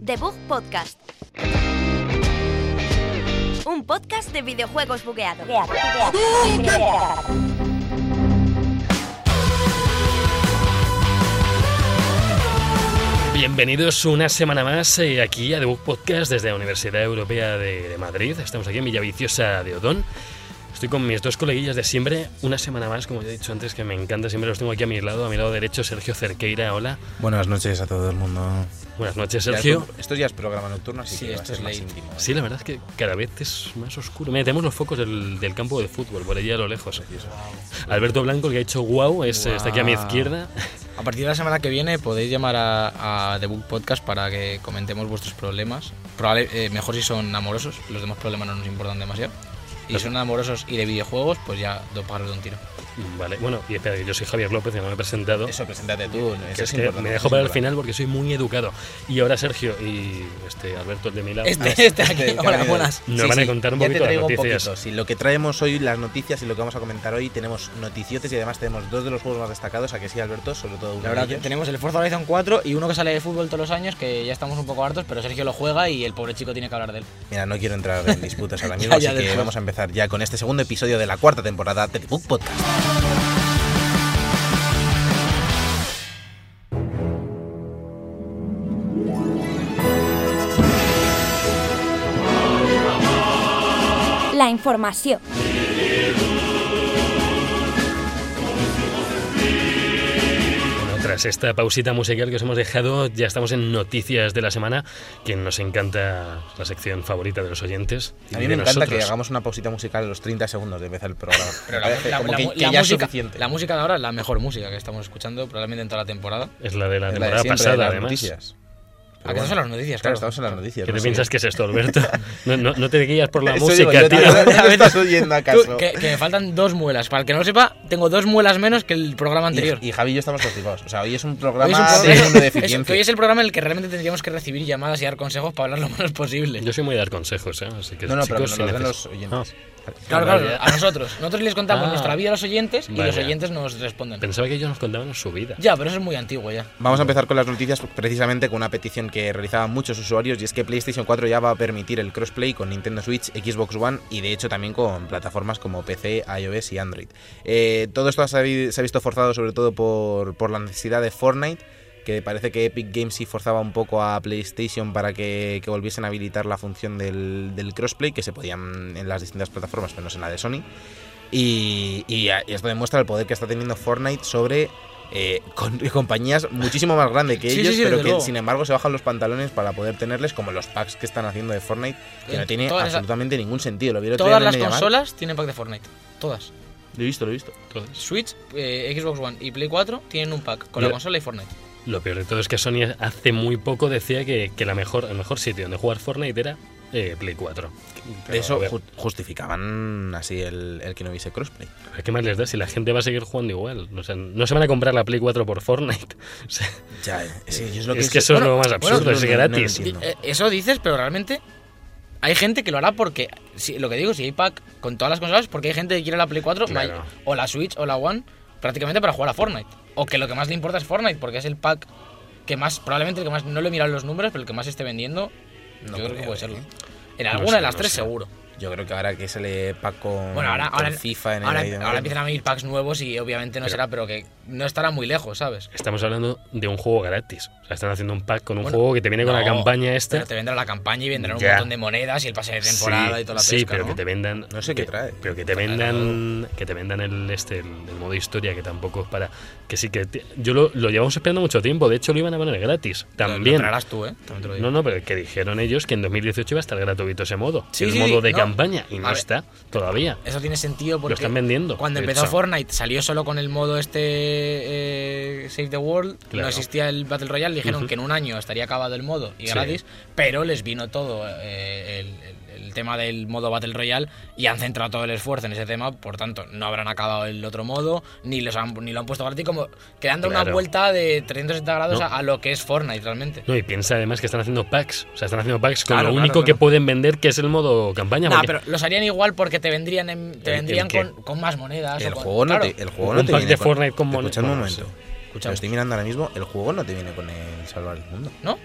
Debug Podcast. Un podcast de videojuegos bugueados. Bienvenidos una semana más eh, aquí a Debug Podcast desde la Universidad Europea de, de Madrid. Estamos aquí en Villaviciosa de Odón. Estoy con mis dos coleguillas de siempre, una semana más, como ya he dicho antes, que me encanta, siempre los tengo aquí a mi lado, a mi lado derecho, Sergio Cerqueira, hola. Buenas noches a todo el mundo. Buenas noches, Ya Sergio. esto, esto ya es programa nocturno, así Sí, que va a esto ser es más íntimo. ¿eh? Sí, la verdad es que cada vez es más oscuro. Mira, tenemos los focos del, del campo de fútbol, por allí a lo lejos. Alberto Blanco, el que ha hecho wow, es, está aquí a mi izquierda. A partir de la semana que viene podéis llamar a, a The Book Podcast para que comentemos vuestros problemas. Probable, eh, mejor si son amorosos, los demás problemas no nos importan demasiado. Y son amorosos y de videojuegos, pues ya dos pájaros de un tiro. Vale, bueno, y espera, que yo soy Javier López, que no me he presentado. Eso, preséntate tú. que eso es es que importante, me dejo para el final porque soy muy educado. Y ahora Sergio y este Alberto, el de mi lado, Este, este aquí, Este, hola, que- buenas. nos van a contar un ya poquito las un noticias. poquito. Sí, lo que traemos hoy, las noticias y lo que vamos a comentar hoy, tenemos noticiotes y además tenemos dos de los juegos más destacados. A que sí, Alberto, sobre todo uno La verdad, de ellos. tenemos el Forza Horizon 4 y uno que sale de fútbol todos los años, que ya estamos un poco hartos, pero Sergio lo juega y el pobre chico tiene que hablar de él. Mira, no quiero entrar en disputas ahora mismo, Ya, ya, así que después. vamos a empezar ya con este segundo episodio de la cuarta temporada de Book Podcast. La información. Tras esta pausita musical que os hemos dejado, ya estamos en noticias de la semana, que nos encanta la sección favorita de los oyentes. A mí me encanta nosotros. que hagamos una pausita musical a los 30 segundos de empezar el programa. Pero la, como la- que, la que ya es música, suficiente. la música de ahora es la mejor música que estamos escuchando probablemente en toda la temporada. Es la de la Es la de temporada siempre, pasada, de las además. noticias. ¿A qué no son las noticias? Claro, Claro, estamos en las noticias. ¿Qué no te piensas que es esto, Alberto? No, no, no te guías por la Eso música, digo yo, tío. tío. ¿No me estás oyendo Tú, acaso? que, que me faltan dos muelas. Para el que no lo sepa, tengo dos muelas menos que el programa anterior. Y, y Javi y yo estamos constipados. O sea, hoy es un programa, Hoy es un de, programa- de es- deficiencia. que hoy es el programa en el que realmente tendríamos que recibir llamadas y dar consejos para hablar lo menos posible. Yo soy muy de dar consejos, ¿eh? Así que, No, no, pero que chicos, nos los oyentes. Claro, claro, a nosotros. Nosotros les contamos Ah. nuestra vida a los oyentes y los oyentes nos responden. Pensaba que ellos nos contaban su vida. Ya, pero eso es muy antiguo ya. Vamos a empezar con las noticias precisamente con una petición que realizaban muchos usuarios y es que PlayStation 4 ya va a permitir el crossplay con Nintendo Switch, Xbox One y de hecho también con plataformas como PC, iOS y Android. Eh, todo esto se ha, vi- se ha visto forzado sobre todo por, por la necesidad de Fortnite, que parece que Epic Games sí forzaba un poco a PlayStation para que, que volviesen a habilitar la función del, del crossplay, que se podían en las distintas plataformas, menos en la de Sony. Y, y a- y esto demuestra el poder que está teniendo Fortnite sobre eh, con- compañías muchísimo más grandes que Sí, ellos, sí, sí, pero que luego. sin embargo se bajan los pantalones para poder tenerles, como los packs que están haciendo de Fortnite, que no tiene absolutamente ningún sentido. Lo vi Todas las consolas tienen pack de Fortnite. Todas. Lo he visto, lo he visto. Switch, eh, Xbox One y Play 4 tienen un pack con Yo- la consola y Fortnite. Lo peor de todo es que Sony hace muy poco decía que, que la mejor, el mejor sitio donde jugar Fortnite era eh, Play 4. Pero, De eso justificaban así el, el que no hubiese crossplay. ¿a ¿Qué más les da si la gente va a seguir jugando igual? O sea, no se van a comprar la Play 4 por Fortnite. O sea, Ya, eh, yo es lo es que, que eso es lo más bueno, absurdo, no, es no, no, gratis. no. Eh, Eso dices, pero realmente hay gente que lo hará porque, si, lo que digo, si hay pack con todas las consolas, porque hay gente que quiere la Play 4 Claro. vaya, o la Switch o la One prácticamente para jugar a Fortnite. O que lo que más le importa es Fortnite, porque es el pack que más, probablemente el que más, no le he mirado los números, pero el que más esté vendiendo, No yo creo que puede eh. serlo. En No alguna sé, de las no tres sé. seguro. Yo creo que ahora que se le pack con, Bueno, ahora, con ahora, FIFA en el ahora, de- ahora empiezan a venir packs nuevos y obviamente no Pero- será, pero que no estará muy lejos, ¿sabes? Estamos hablando de un juego gratis. O sea, están haciendo un pack con un Bueno, juego que te viene con la campaña esta. Pero te vendrá la campaña y vendrán un montón de monedas y el pase de temporada sí, y toda la sí, pesca, pero ¿no? que te vendan No sé qué trae. pero que te vendan que te vendan el este el, el modo historia que tampoco es para que sí que te- yo lo, lo llevamos esperando mucho tiempo de hecho lo iban a poner gratis Lo- también Lo traerás tú, ¿eh? También te lo digo. no no pero que dijeron ellos que en 2018 iba a estar gratuito ese modo Sí, el sí, modo de no. campaña y no ver. está todavía Eso tiene sentido porque lo están vendiendo cuando empezó hecho. Fortnite salió solo con el modo este eh, Save the World, Claro. no existía el Battle Royale, dijeron que en un año estaría acabado el modo y Sí. gratis, pero les vino todo eh, el, el tema del modo Battle Royale y han centrado todo el esfuerzo en ese tema, por tanto, no habrán acabado el otro modo, ni, los han, ni lo han puesto gratis, como quedando una Claro. vuelta de 360 grados No. a, a lo que es Fortnite realmente. No, y piensa además que están haciendo packs. O sea, están haciendo packs con Claro, lo claro, único que claro. pueden vender, que es el modo campaña. Nah, porque pero los harían igual porque te vendrían, en- te ¿El- vendrían con, con más monedas. El o con- juego no claro. te, el juego Un no te pack viene de con- Fortnite con mon- Escuchad un momento. Lo estoy mirando ahora mismo. El juego no te viene con el salvar el mundo. ¿No?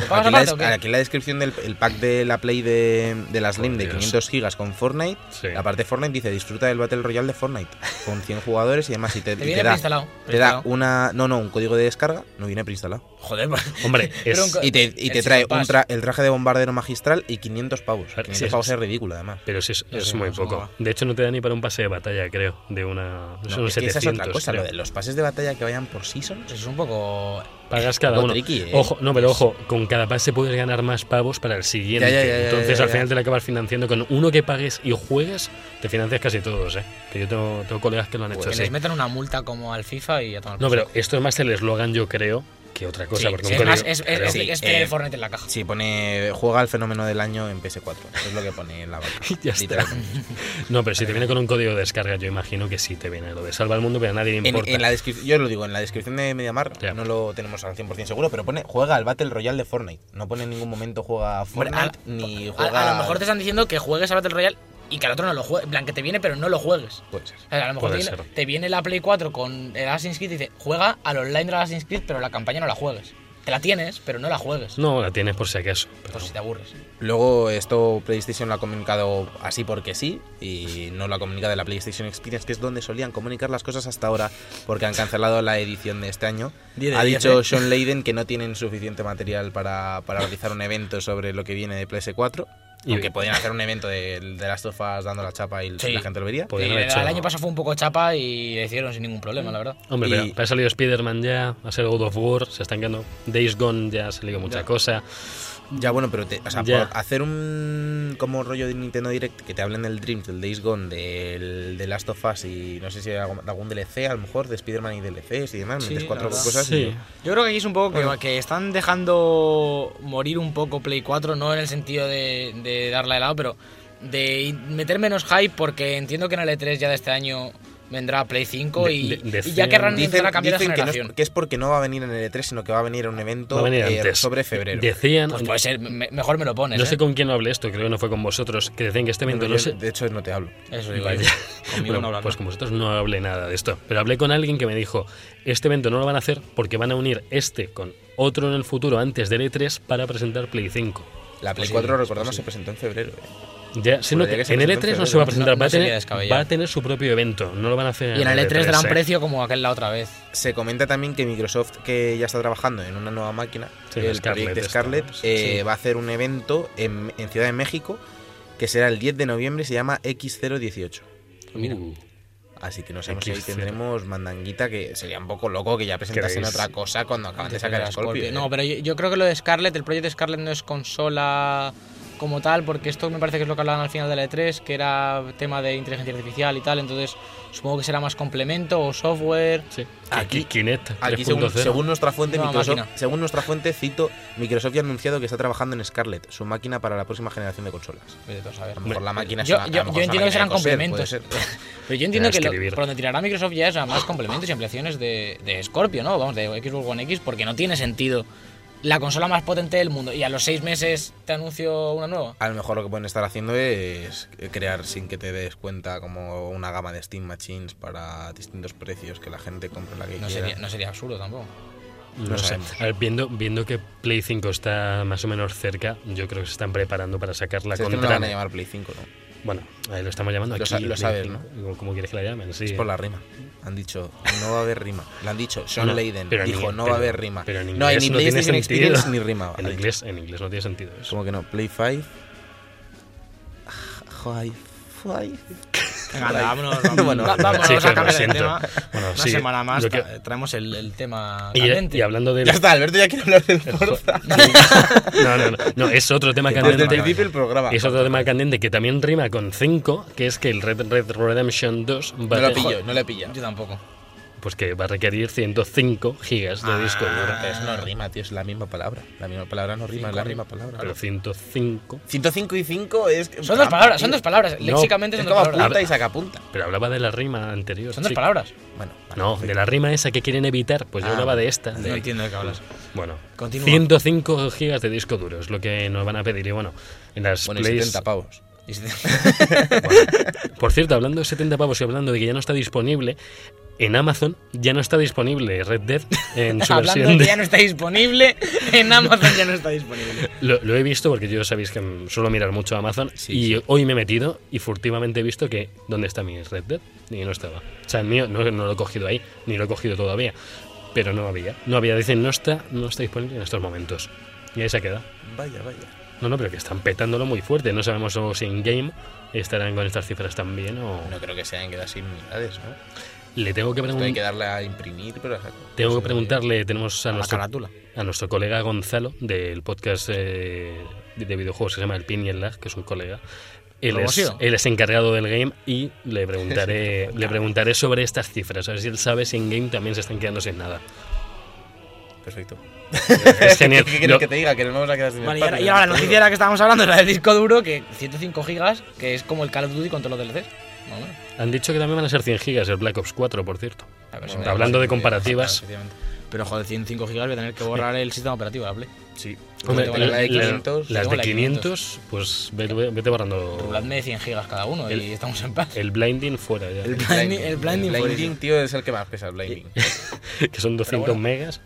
¿Lo pagas Aquí en, la, aquí en descripción del el pack de la Play de, de la Slim de Dios. 500 gigas con Fortnite, Sí. la parte de Fortnite dice disfruta del Battle Royale de Fortnite con 100 jugadores y además y te, Te y viene te da, preinstalado. te da una no no un código de descarga no viene preinstalado Joder, pues. Hombre, es- y te, y te trae un tra- el traje de bombardero magistral y 500 pavos ver, 500 sí, es- pavos es ridículo además Pero sí, es, No es muy poco. De hecho, no te da ni para un pase de batalla, creo. De una. No, son es que esa es 700. otra cosa creo. lo de los pases de batalla que vayan por seasons Es un poco. Pagas cada uno. tricky, ¿eh? Ojo, no, pero ojo, con cada pase puedes ganar más pavos para el siguiente. Ya, ya, ya, Entonces al final te la acabas financiando con uno que pagues y juegues, te financias casi todos, ¿eh? Que yo tengo, tengo colegas que lo han hecho Que así. les metan una multa como al FIFA y a tomar No, pero esto es más el eslogan, yo creo, que otra cosa. Sí, porque sí, un es, es, es- claro. es- Sí, es tener eh, el Fortnite en la caja. Sí, pone juega al fenómeno del año en PS4. Es lo que pone en la barra. Ya está. No, pero si te viene con un código de descarga, yo imagino que sí te viene lo de salva el mundo, pero a nadie le En, importa. en la descripción, yo lo digo, en la descripción de Mediamar Ya. no lo tenemos al 100% seguro, pero pone juega al Battle Royale de Fortnite. No pone en ningún momento juega a Hombre, Fortnite a- ni A, juega a lo mejor te están diciendo que juegues a Battle Royale y que al otro no lo juegues. En plan, que te viene, pero no lo juegues. Puede ser. O sea, a lo mejor te viene, te viene la Play 4 con el Assassin's Creed y dice, juega al online del Assassin's Creed, pero la campaña no la juegues. Te la tienes, pero no la juegues. No, la tienes por si acaso. pero- Por si te aburres. Luego esto PlayStation lo ha comunicado así porque sí y no lo ha comunicado de la PlayStation Experience, que es donde solían comunicar las cosas hasta ahora porque han cancelado la edición de este año. De Ha diez, dicho ¿eh? Sean Layden que no tienen suficiente material para, para realizar un evento sobre lo que viene de PS4. Y- aunque podían hacer un evento de, de las tofas dando la chapa y Sí. la gente lo vería. Sí, el, hecho- año pasado fue un poco chapa y lo hicieron sin ningún problema, la verdad. Hombre, Y- pero, pero ha salido Spider-Man ya, ha salido God of War, se están quedando. Days Gone ya ha salido mucha Ya. cosa. Ya, bueno, pero te- o sea, por hacer un como rollo de Nintendo Direct que te hablen del Dreams, del Days Gone, del de Last of Us y no sé si hay algún, algún DLC a lo mejor de Spider-Man y DLCs y demás, Sí, metes cuatro cosas Sí. y Yo creo que aquí es un poco que, Bueno. que están dejando morir un poco Play 4, no en el sentido de, de darla de lado, pero de meter menos hype porque entiendo que en el E3 ya de este año vendrá Play 5 De- y, de- y decían- ya querrán dicen, empezar a cambiar de dicen que, no es, generación. que es porque no va a venir en el E3, sino que va a venir a un evento a venir eh, sobre febrero. Decían. Pues puede ser, me- mejor me lo pones. no ¿eh? sé con quién hablé esto, creo que no fue con vosotros, que decían que este evento Bueno, no yo, sé. De hecho, no te hablo. Eso digo Vaya. yo. Conmigo Bueno, no pues ¿no? con vosotros no hablé nada de esto. Pero hablé con alguien que me dijo: Este evento no lo van a hacer porque van a unir este con otro en el futuro antes del E3 para presentar Play 5. La Play Posible, 4, recordamos, posible. se presentó en febrero. eh. Ya, Juraría que en el presentó en E3 no se va a presentar, No- va, a no tener, descabellado. va a tener su propio evento, no lo van a hacer Y en el E3 darán ¿eh? precio como aquel la otra vez. Se comenta también que Microsoft, que ya está trabajando en una nueva máquina, Sí, el Scarlett Scarlett, eh, Sí. va a hacer un evento en, en Ciudad de México que será el 10 de noviembre y se llama X018. Mira. Uh, Así que no sabemos si ahí X0. tendremos mandanguita, que sería un poco loco que ya presentasen otra cosa cuando acaban de sacar a Scorpio. ¿eh? No, pero yo, yo creo que lo de Scarlett, el proyecto de Scarlett no es consola como tal, porque esto me parece que es lo que hablaban al final de la E3, que era tema de inteligencia artificial y tal, entonces supongo que será más complemento o software. sí. Aquí- Kinect Aquí, según, 3.0. según nuestra fuente, Nueva Microsoft, según nuestra fuente, cito, Microsoft ya ha anunciado que está trabajando en Scarlett, su máquina para la próxima generación de consolas. Tú a saber. A lo mejor la máquina es Yo, una- yo- entiendo que serán coser, complementos. Pero yo entiendo Ya, que lo, por donde tirará Microsoft ya es a más complementos y ampliaciones de, de Scorpio, ¿no? Vamos, de Xbox One X, porque no tiene sentido la consola más potente del mundo y a los seis meses te anuncio una nueva. A lo mejor lo que pueden estar haciendo es crear sin que te des cuenta como una gama de Steam Machines para distintos precios que la gente compre la que No quiera. sería, no sería absurdo tampoco. No, No sé. A ver, viendo, viendo que Play 5 está más o menos cerca, yo creo que se están preparando para sacar la Si es que no la contra. van a llamar Play 5, ¿no? Bueno, ahí lo estamos llamando Lo aquí. sa- lo sabes, 5, como- Como quieres que la llamen, sí. Es por la rima. Han dicho, no va a haber rima. Lo han dicho, Sean No, Layden pero en dijo, inglés- no pero- va a haber rima. pero en no hay inglés ni no tiene sentido. Experience ni rima. En inglés, en inglés no tiene sentido eso. Como que no, Play 5. High Five. Venga, ahí. vámonos, vámonos, Bueno, Va- vámonos sí, a cambiar de siento. tema. Bueno, Una sí, semana más que- tra- traemos el, el tema Y, caliente. y hablando del. Ya está, Alberto ya quiere hablar del Forza. No, no, no, no, es otro tema Desde el candente. principio el programa. Es otro tema candente que también rima con 5, que es que el Red Red Redemption 2 va No lo pillo, no le pillo. Yo tampoco. Pues que va a requerir 105 gigas de disco duro. Pero eso no rima, tío, es la misma palabra. La misma palabra no rima, es la misma palabra. Pero 105. 105 y 5 es. Son dos palabras, son dos palabras. Léxicamente Es son dos palabras. punta y saca punta. Pero hablaba de la rima anterior. Son dos chico. palabras. Bueno, vale, No, de la rima esa que quieren evitar, pues yo Ah, hablaba de esta. No de- entiendo de qué hablas. Bueno, Continúa. 105 gigas de disco duro es lo que nos van a pedir. Y bueno, en las Bueno, Plays- 70 pavos. Por cierto, hablando de 70 pavos y hablando de que ya no está disponible, en Amazon ya no está disponible Red Dead en su Hablando versión de... ya no está disponible, en Amazon ya no está disponible. Lo, lo he visto porque yo sabéis que suelo mirar mucho Amazon Sí, y sí. hoy me he metido y furtivamente he visto que ¿dónde está mi Red Dead? Y no estaba. O sea, el mío no, no lo he cogido ahí, ni lo he cogido todavía. Pero no había. No había. Dicen, no está, no está disponible en estos momentos. Y ahí se queda. Vaya, vaya. No, no, pero que están petándolo muy fuerte. No sabemos si en game estarán con estas cifras también o... No creo que sean quedar sin unidades, ¿no? Le tengo que, Esto hay que darle a imprimir, pero. tengo que preguntarle, tenemos a A nuestro, carátula. a nuestro colega Gonzalo del podcast eh, de videojuegos que se llama El Pin y el Lag, que es un colega. Él es, él es encargado del game y le preguntaré, le preguntaré sobre estas cifras, a ver si él sabe si en game también se están quedando sin nada. Perfecto. Es genial. ¿Qué, qué quieres que te diga? Que nos vamos a quedar sin Vale, y espacio. ahora, y ahora la noticia de la que estábamos hablando era del disco duro, que 105 gigas, que es como el Call of Duty con todos los DLCs. Más o menos. Han dicho que también van a ser 100 gigas el Black Ops 4, por cierto. Ver si Bueno, da Hablando de comparativas, Efectivamente. Pero joder, 105 gigas voy a tener que borrar el sistema operativo de la Play. Sí. Hombre, la- la de la- 500. las tengo de la de 500, pues vete, vete borrando Ruladme de 100 gigas cada uno El- y estamos en paz. el blinding fuera ya. El blinding, el blinding, El blinding, tío, es el que más pesa, el blinding. que son 200 bueno. megas.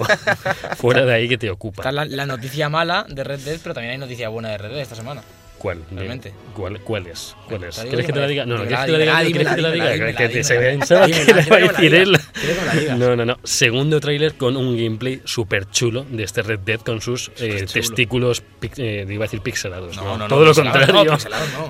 O- fuera de ahí que te Está ocupa. la, la noticia mala de Red Dead, pero también hay noticia buena de Red Dead esta semana. ¿Cuál? Realmente. ¿Cuál, ¿Cuál es? ¿Cuál es? ¿Quieres que te la diga? No, no, ¿quieres que te la diga? ¿Quieres que te la diga? Que se pensaba que la iba a decir él. No, no, no. Segundo tráiler con un gameplay súper chulo de este Red Dead con sus eh, testículos, eh, iba a decir pixelados. No, No, no, todo lo contrario.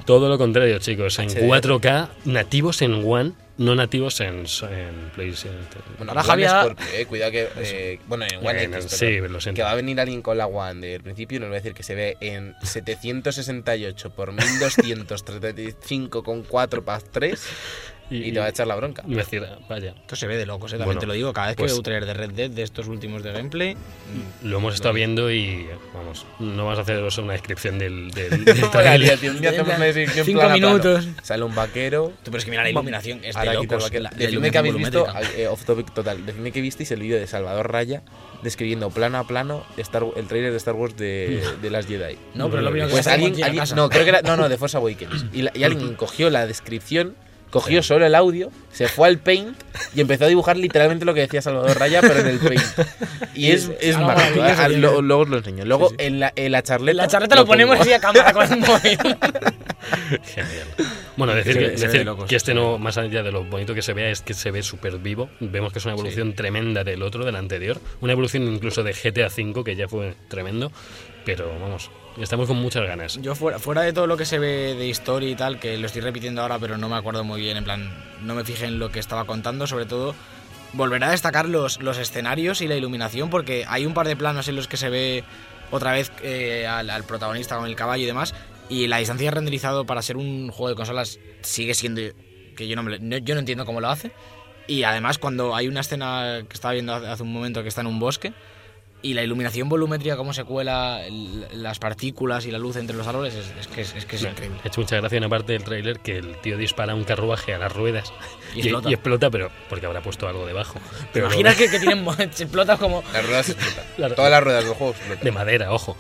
Todo lo contrario, chicos. En HDR. 4K, nativos en One, no nativos en, en PlayStation. Bueno, Ahora One Javier- Scorpio, eh, cuidado que. eh, bueno, en One Eh, X, sí, lo siento. Que va a venir alguien con la One del principio y nos va a decir que se ve en 768 por 1235 con 4 para 3 y te va a echar la bronca. Y decir, vaya. Esto se ve de locos, eh, también Bueno, te lo digo. Cada vez pues- que veo un trailer de Red Dead de estos últimos de gameplay, Lo hemos estado viendo y, vamos, no vamos a haceros una descripción del, del, del tío, un día hacemos una descripción Cinco plano a plano. minutos. Sale un vaquero. tú, pero es que mira la iluminación, es de locos. vaquero. la- la Decidme que habéis visto, eh, off topic total, decidme que visteis el vídeo de Salvador Raya describiendo plano a plano Star- el trailer de Star Wars de, de las Jedi. No, pero lo vino que Pues alguien, alguien- no, creo que era, no, no, de Force Awakens. Y, la- y alguien cogió la descripción, cogió solo el audio, se fue al Paint y empezó a dibujar literalmente lo que decía Salvador Raya, pero en el Paint. Y es, es mágico, maravilloso, ah, lo- luego os lo enseño. Luego Sí, sí. En, la, en la charleta. La charleta lo ponemos pongo. así a cámara con el móvil. Genial. Bueno, decir, Se que, decir de locos, que este no, más allá de lo bonito que se vea, es que se ve súper vivo. Vemos que es una evolución tremenda del otro, del anterior. Una evolución incluso de GTA V, que ya fue tremendo. Pero vamos, estamos con muchas ganas. Yo fuera, fuera de todo lo que se ve de historia y tal, que lo estoy repitiendo ahora, pero no me acuerdo muy bien, en plan, no me fijé en lo que estaba contando, sobre todo volverá a destacar los, los escenarios y la iluminación, porque hay un par de planos en los que se ve otra vez eh, al, al protagonista con el caballo y demás, y la distancia de renderizado para ser un juego de consolas sigue siendo que yo no, me no- yo no entiendo cómo lo hace. Y además cuando hay una escena que estaba viendo hace un momento que está en un bosque, y la iluminación volumétrica, cómo se cuela el- las partículas y la luz entre los árboles, es, es que, es, es que es increíble. ha hecho mucha gracia una parte del tráiler que el tío dispara un carruaje a las ruedas Y explota. explota, pero porque habrá puesto algo debajo. ¿Te Pero imaginas que, que tienen, se explota como... Las ruedas explotan. Todas las ruedas del juego explotan. de madera, ojo.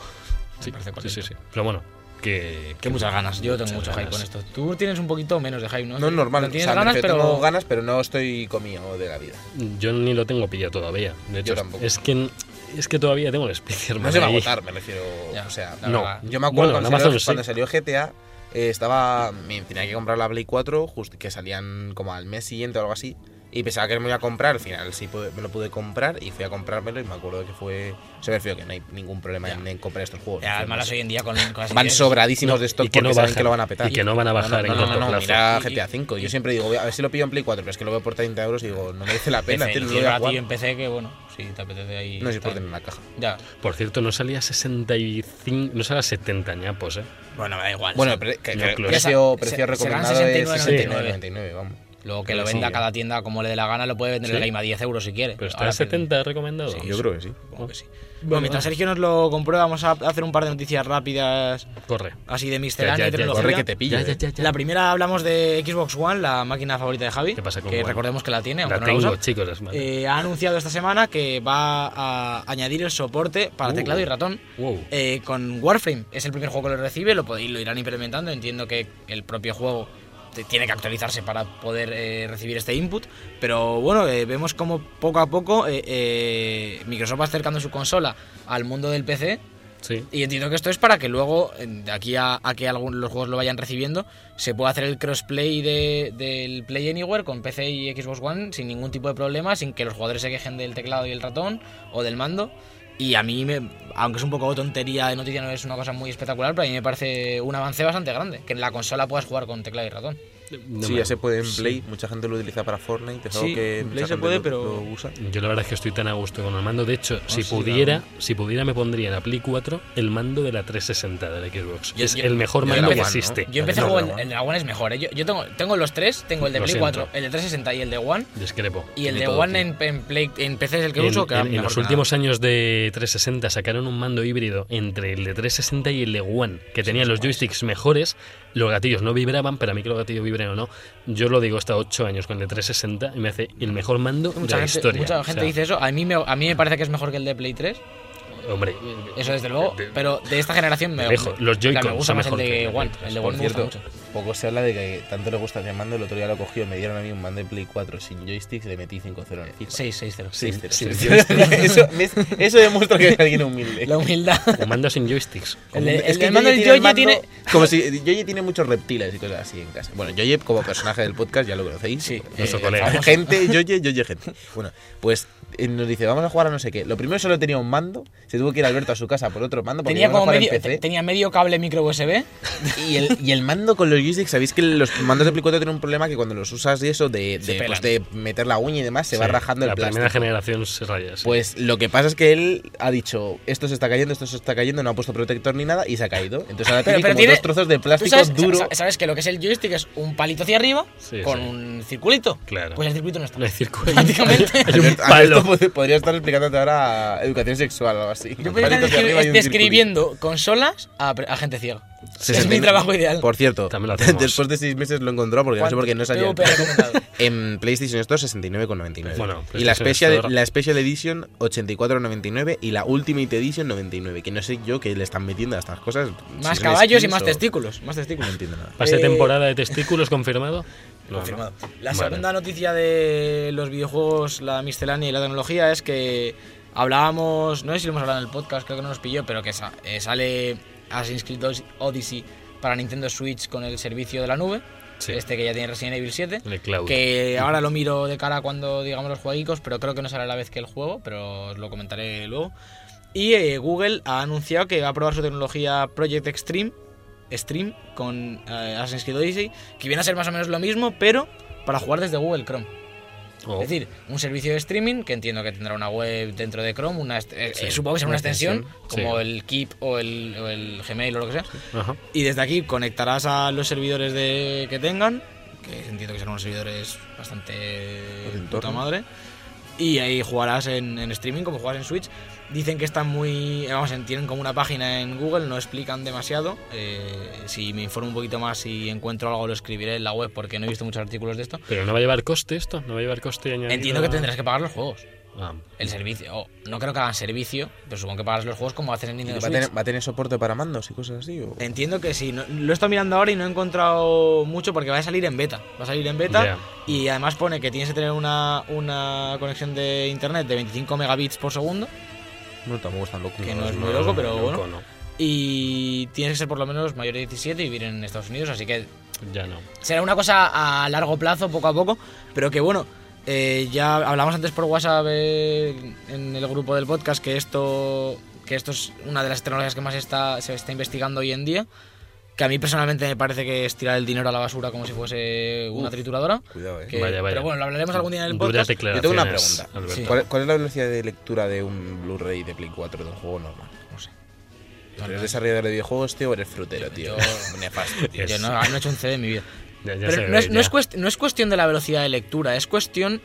Sí, parece sí, sí, sí. Pero bueno, que, Que muchas ganas, yo tengo muchas mucho hype ganas. con esto. Tú tienes un poquito menos de hype, ¿no? No es normal. No tienes o sea, me ganas, pero... Tengo ganas, pero no estoy comido de la vida. Yo ni lo tengo pillado todavía. De hecho, Yo tampoco. es que es que todavía tengo el Spider-Man No se va a agotar, me refiero. Ya, o sea, la No. yo me acuerdo Bueno, cuando, salió, sí. cuando salió GTA, eh, estaba. Me tenía que comprar la Play 4, just- que salían como al mes siguiente o algo así. Y pensaba que me iba a comprar, al final sí pude- me lo pude comprar y fui a comprármelo y me acuerdo que fue... Se me refiero que no hay ningún problema en, en comprar estos juegos. Además hoy en día con, con las Van ideas- sobradísimos No, de stock y que porque no saben que lo van a petar. Y que no van a bajar no, en no, corto no, no, plazo. mira GTA 5. Yo siempre digo, voy a ver si lo pillo en Play 4, pero es que lo veo por 30 euros y digo, no merece la pena, tío, y lo a ti en PC que, bueno, si te apetece ahí... No se tal. pueden en la caja. Ya. Por cierto, no salía 65, no salía 70 ñapos, ¿eh? Bueno, me da igual. Bueno, precio, precio recomendado es 69,99. 69,99, vamos. Luego que lo sí, venda ya. cada tienda como le dé la gana, lo puede vender ¿Sí? el game a 10 euros si quiere. Pero está a que- 70 recomendado. Sí, Yo creo que sí. Que sí. Bueno, mientras Sergio nos lo comprueba, vamos a hacer un par de noticias rápidas Corre. así de Ya, miscelánea. Corre que te. Ya, ya, eh. ya, ya. La primera hablamos de Xbox One, la máquina favorita de Javi. ¿Qué pasa con Que One? recordemos que la tiene, aunque La no la tengo, usa. chicos. Eh, ha anunciado esta semana que va a añadir el soporte para Uh. teclado y ratón Wow. eh, con Warframe. Es el primer juego que lo recibe, lo, pod- y lo irán implementando. Entiendo que el propio juego tiene que actualizarse para poder eh, recibir este input. Pero bueno, eh, vemos como poco a poco eh, Microsoft va acercando su consola al mundo del PC. Sí. Y entiendo que esto es para que luego, de aquí a, a que algún, los juegos lo vayan recibiendo, se pueda hacer el crossplay de- del Play Anywhere con PC y Xbox One sin ningún tipo de problema, sin que los jugadores se quejen del teclado y el ratón o del mando. Y a mí, me, aunque es un poco tontería de noticia, no es una cosa muy espectacular, pero a mí me parece un avance bastante grande, que en la consola puedas jugar con teclado y ratón. No sí, ya se puede en sí. Play. Mucha gente lo utiliza para Fortnite. Es algo Sí, que en Play se puede, lo- pero- lo usa. Yo la verdad es que estoy tan a gusto con el mando. De hecho, si sí, pudiera, si pudiera me pondría en la Play 4 el mando de la 360 de la Xbox. Yo- es yo- el mejor mando que One, ¿no? existe. Yo empecé a jugar, el de la One es mejor, ¿eh? yo, yo tengo, tengo los tres, tengo el de Lo Play siento. 4, el de 360 y el de One. Discrepo. Y el De todo, One en, en, Play, en PC es el que En, uso, que en- en los últimos años de 360 sacaron un mando híbrido entre el de 360 y el de One, que tenía los joysticks mejores, los gatillos no vibraban, pero a mí que los gatillos o no, yo lo digo hasta 8 años con el de 360 y me hace el mejor mando Mucha de la gente, historia. mucha O gente sea, dice eso. A mí, me, a mí me parece que es mejor que el de Play 3. Hombre, Eso desde luego. de- Pero de esta generación me, lejos. Los claro, Joy-Con me gusta son más el mejor que de el de One. El de Por One me gusta cierto, mucho. poco se habla de que tanto le gusta ese mando. El otro día lo cogió, me dieron a mí un mando de Play 4 sin joysticks y le metí 5-0 en el FIFA. 6-6-0. Sí, 6-0. sí. eso, demuestra que es alguien humilde. La humildad. un mando sin joysticks. El, de- Es el que del mando del Yoye Yoye tiene el Como si Yoye tiene muchos reptiles y cosas así en casa. Bueno, Yoye como personaje del podcast ya lo conocéis. Sí, Nuestro Eh, colega. Gente, Yoye, Yoye, gente. Bueno, pues nos dice, vamos a jugar a no sé qué. Lo primero solo tenía un mando. Se tuvo que ir Alberto a su casa por otro mando. porque Tenía como medio, PC. tenía medio cable micro USB. Y el, y el mando con los joysticks, sabéis que los mandos de Play 4 tienen un problema que cuando los usas y eso, de, pues, de meter la uña y demás, se va rajando La el plástico. primera generación se raya. sí. Pues lo que pasa es que él ha dicho, esto se está cayendo, esto se está cayendo, no ha puesto protector ni nada y se ha caído. Entonces ahora Pero- tiene pero como tiene- dos trozos de ¿Tú plástico sabes, duro. sa- sabes que lo que es el joystick es un palito hacia arriba Sí, con sí. un circulito? Claro. Pues el circulito no está. No hay circuito. Prácticamente. Hay un palo. Podría estar explicándote ahora educación sexual o algo así. Yo podría estar describiendo consolas a, a gente ciega. Sí, es sí, mi sí. trabajo ideal. Por cierto, También lo hacemos. después de seis meses lo he encontrado porque no sé por qué no recomendado. En PlayStation Store 69,99. Bueno, y la Special, Store- la Special Edition 84,99 y la Ultimate Edition 99. Que no sé yo que le están metiendo a estas cosas. Más caballos y más o- testículos. Más No testículos. entiendo nada. ¿Pase Eh, temporada de testículos confirmado? No, Confirmado. no. La Vale. segunda noticia de los videojuegos, la miscelánea y la tecnología es que hablábamos, no sé si lo hemos hablado en el podcast, creo que no nos pilló, pero que eh, sale Assassin's Creed Odyssey para Nintendo Switch con el servicio de la nube, Sí. este que ya tiene Resident Evil 7. El cloud. Que ahora lo miro de cara cuando digamos los jueguicos, pero creo que no a la vez que el juego, pero os lo comentaré luego. Y eh, Google ha anunciado que va a probar su tecnología Project Extreme, Stream, con eh, Assassin's Creed Odyssey, que viene a ser más o menos lo mismo, pero para jugar desde Google Chrome. Oh, Es decir, un servicio de streaming que entiendo que tendrá una web dentro de Chrome, una eh, Sí, eh, supongo que será una, extensión, extensión, como sí. el Keep o el, o el Gmail o lo que sea. ajá. Y desde aquí conectarás a los servidores de, que tengan, que entiendo que serán unos servidores bastante puta madre. Y ahí jugarás en, en streaming como juegas en Switch. Dicen que están muy. Vamos, en- tienen como una página en Google, no explican demasiado. Eh, si me informo un poquito más y encuentro algo, lo escribiré en la web porque no he visto muchos artículos de esto. Pero no va a llevar coste esto, no va a llevar coste añadido. Entiendo que tendrás que pagar los juegos. Ah, El servicio. o no creo que hagan servicio, pero supongo que pagas los juegos como hacen en ¿Y Nintendo ¿Va a, Switch. tener, ¿Va a tener soporte para mandos y cosas así? o? Entiendo que sí. No- lo he estado mirando ahora y no he encontrado mucho porque va a salir en beta. Va a salir en beta y además pone que tienes que tener una, una conexión de internet de 25 megabits por segundo No, tampoco es tan loco. Que no es muy loco, pero loco bueno. no. y tienes que ser por lo menos mayor de 17 y vivir en Estados Unidos, así que Ya no. será una cosa a largo plazo, poco a poco, pero que bueno, eh, ya hablamos antes por WhatsApp eh, en el grupo del podcast que esto, que esto es una de las tecnologías que más está, se está investigando hoy en día, que a mí personalmente me parece que es tirar el dinero a la basura como si fuese una Uf. trituradora. Cuidado, eh. que- Vaya, vaya. Pero bueno, lo hablaremos algún día en el podcast. Yo tengo una pregunta. Sí. ¿Cuál, cuál es la velocidad de lectura de un Blu-ray de Play 4 de un juego normal? No sé. ¿Eres desarrollador de videojuegos, tío, o eres frutero, tío? Yo- Nefasto, tío. Es- Yo no, no he hecho un CD en mi vida. Ya- ya Pero se no, es, no es no es cuestión de la velocidad de lectura, es cuestión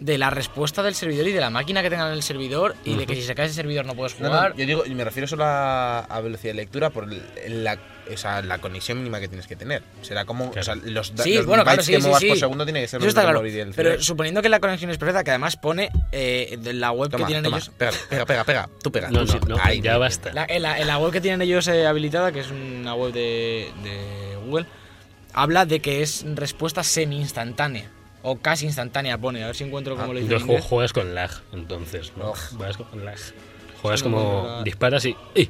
de la respuesta del servidor y de la máquina que tenga en el servidor y de que si se cae ese servidor no puedes jugar. no, yo digo, y me refiero solo a, a velocidad de lectura por el- la, o sea, la conexión mínima que tienes que tener. Será como, o sea, los, Sí, los bueno, claro, bytes sí, que sí, muevas sí. por segundo tiene que ser Eso está claro. del Pero suponiendo que la conexión es perfecta, que además pone eh, la web que tienen toma, ellos. pega, pega, pega, pega, tú pega. No, tú no, sí. no, Ahí, ya basta. La- en, la, en la web que tienen ellos eh, habilitada, que es una web de, de Google, habla de que es respuesta semi-instantánea. O casi instantánea, pone. A ver si encuentro cómo Ah, lo dice. en Yo inglés. juegas con lag, entonces, ¿no? Juegas con lag. Juegas como disparas y... ¡ey!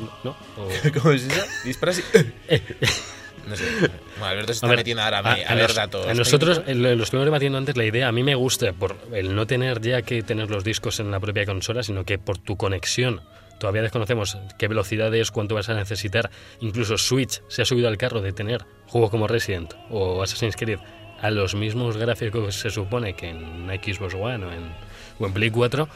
¿No? O-. ¿Cómo es eso? Disparas y... No sé. Bueno, Alberto se está A ver, metiendo ahora a, a- a ver nos- datos. A nosotros, lo, estuvimos debatiendo antes, la idea a mí me gusta por el no tener ya que tener los discos en la propia consola, sino que por tu conexión. Todavía desconocemos qué velocidad es, cuánto vas a necesitar. Incluso Switch se ha subido al carro de tener juegos como Resident o Assassin's Creed a los mismos gráficos se supone que en Xbox One o en, o en Play 4.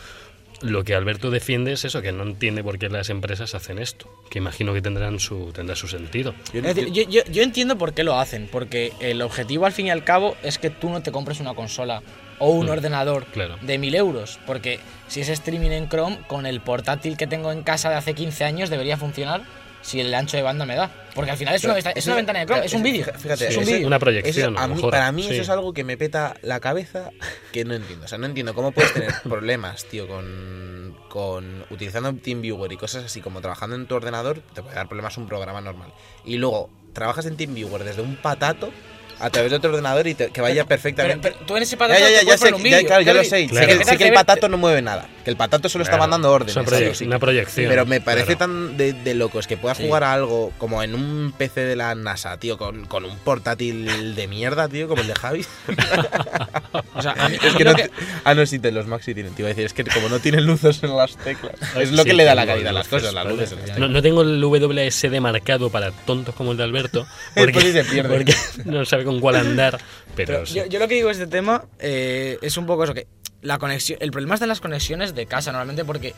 Lo que Alberto defiende es eso, que no entiende por qué las empresas hacen esto. Que imagino que tendrán su, tendrá su sentido. Yo- Es decir, yo, yo- yo entiendo por qué lo hacen, porque el objetivo al fin y al cabo es que tú no te compres una consola o un Mm, ordenador claro. de 1000 euros, porque si es streaming en Chrome, con el portátil que tengo en casa de hace 15 años debería funcionar si el ancho de banda me da. Porque al final es una, es una ventana de Chrome, claro, es un vídeo. fíjate, es un vídeo. Una proyección, a a lo mí- mejor. para mí sí. eso es algo que me peta la cabeza que no entiendo. O sea, no entiendo cómo puedes tener problemas, tío, con, con utilizando TeamViewer y cosas así como trabajando en tu ordenador, te puede dar problemas un programa normal. Y luego trabajas en TeamViewer desde un patato a través de otro ordenador y te- que vaya Pero, perfectamente. pero tú en ese Ya, patato ya, ya, ya sé, ya, claro, ya lo sé. Claro. Sé, que, que sé que el patato no mueve nada. Que el patato solo está Claro. mandando órdenes. Es una, sí proye- o sí. una proyección. Pero me parece claro. tan de, de locos que puedas Sí. jugar a algo como en un PC de la NASA, tío, con, con un portátil de mierda, tío, como el de Javi. O sea, a mí, a es que no. que- Ah, no, sí, te- los Maxi tienen. Te iba a decir, es que como no tienen luces en las teclas. Es lo Sí, que le da la calidad a las cosas, las luces No, tengo el WSD marcado para tontos como el de Alberto. Porque no sabe con cuál andar. Pero, Pero sí. yo, yo lo que digo de este tema eh, es un poco eso, que la conexión, el problema está en las conexiones de casa normalmente porque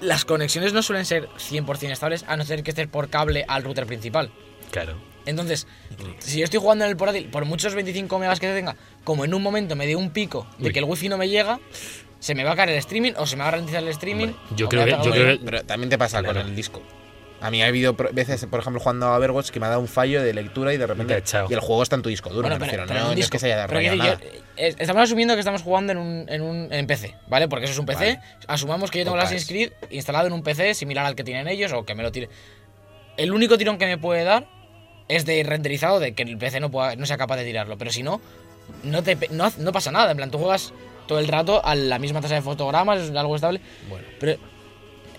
las conexiones no suelen ser 100% estables a no ser que estés por cable al router principal. Claro. Entonces, si yo estoy jugando en el portátil, por muchos 25 megas que tenga, como en un momento me dé un pico de Uy. que el wifi no me llega, se me va a caer el streaming o se me va a ralentizar el streaming. Hombre, yo creo que- yo creo que- Pero también te pasa Claro. con el disco. A mí ha habido veces, por ejemplo, jugando a Overwatch que me ha dado un fallo de lectura y de repente. Y el juego está en tu decir, duro, Bueno, me pero, refiero. pero no, un no es disco. que se haya Pero nada. yo- eh, estamos asumiendo que estamos jugando en, un, en, un, en PC, ¿vale? Porque eso es un PC. Vale. Asumamos que yo tengo Assassin's Creed instalado en un PC similar al que tienen ellos o que me lo tire. El único tirón que me puede dar es de renderizado de que el PC no, pueda, no sea capaz de tirarlo. Pero si no, no, te, no, no pasa nada. En plan, tú juegas todo el rato a la misma tasa de fotogramas, es algo estable. Bueno. Pero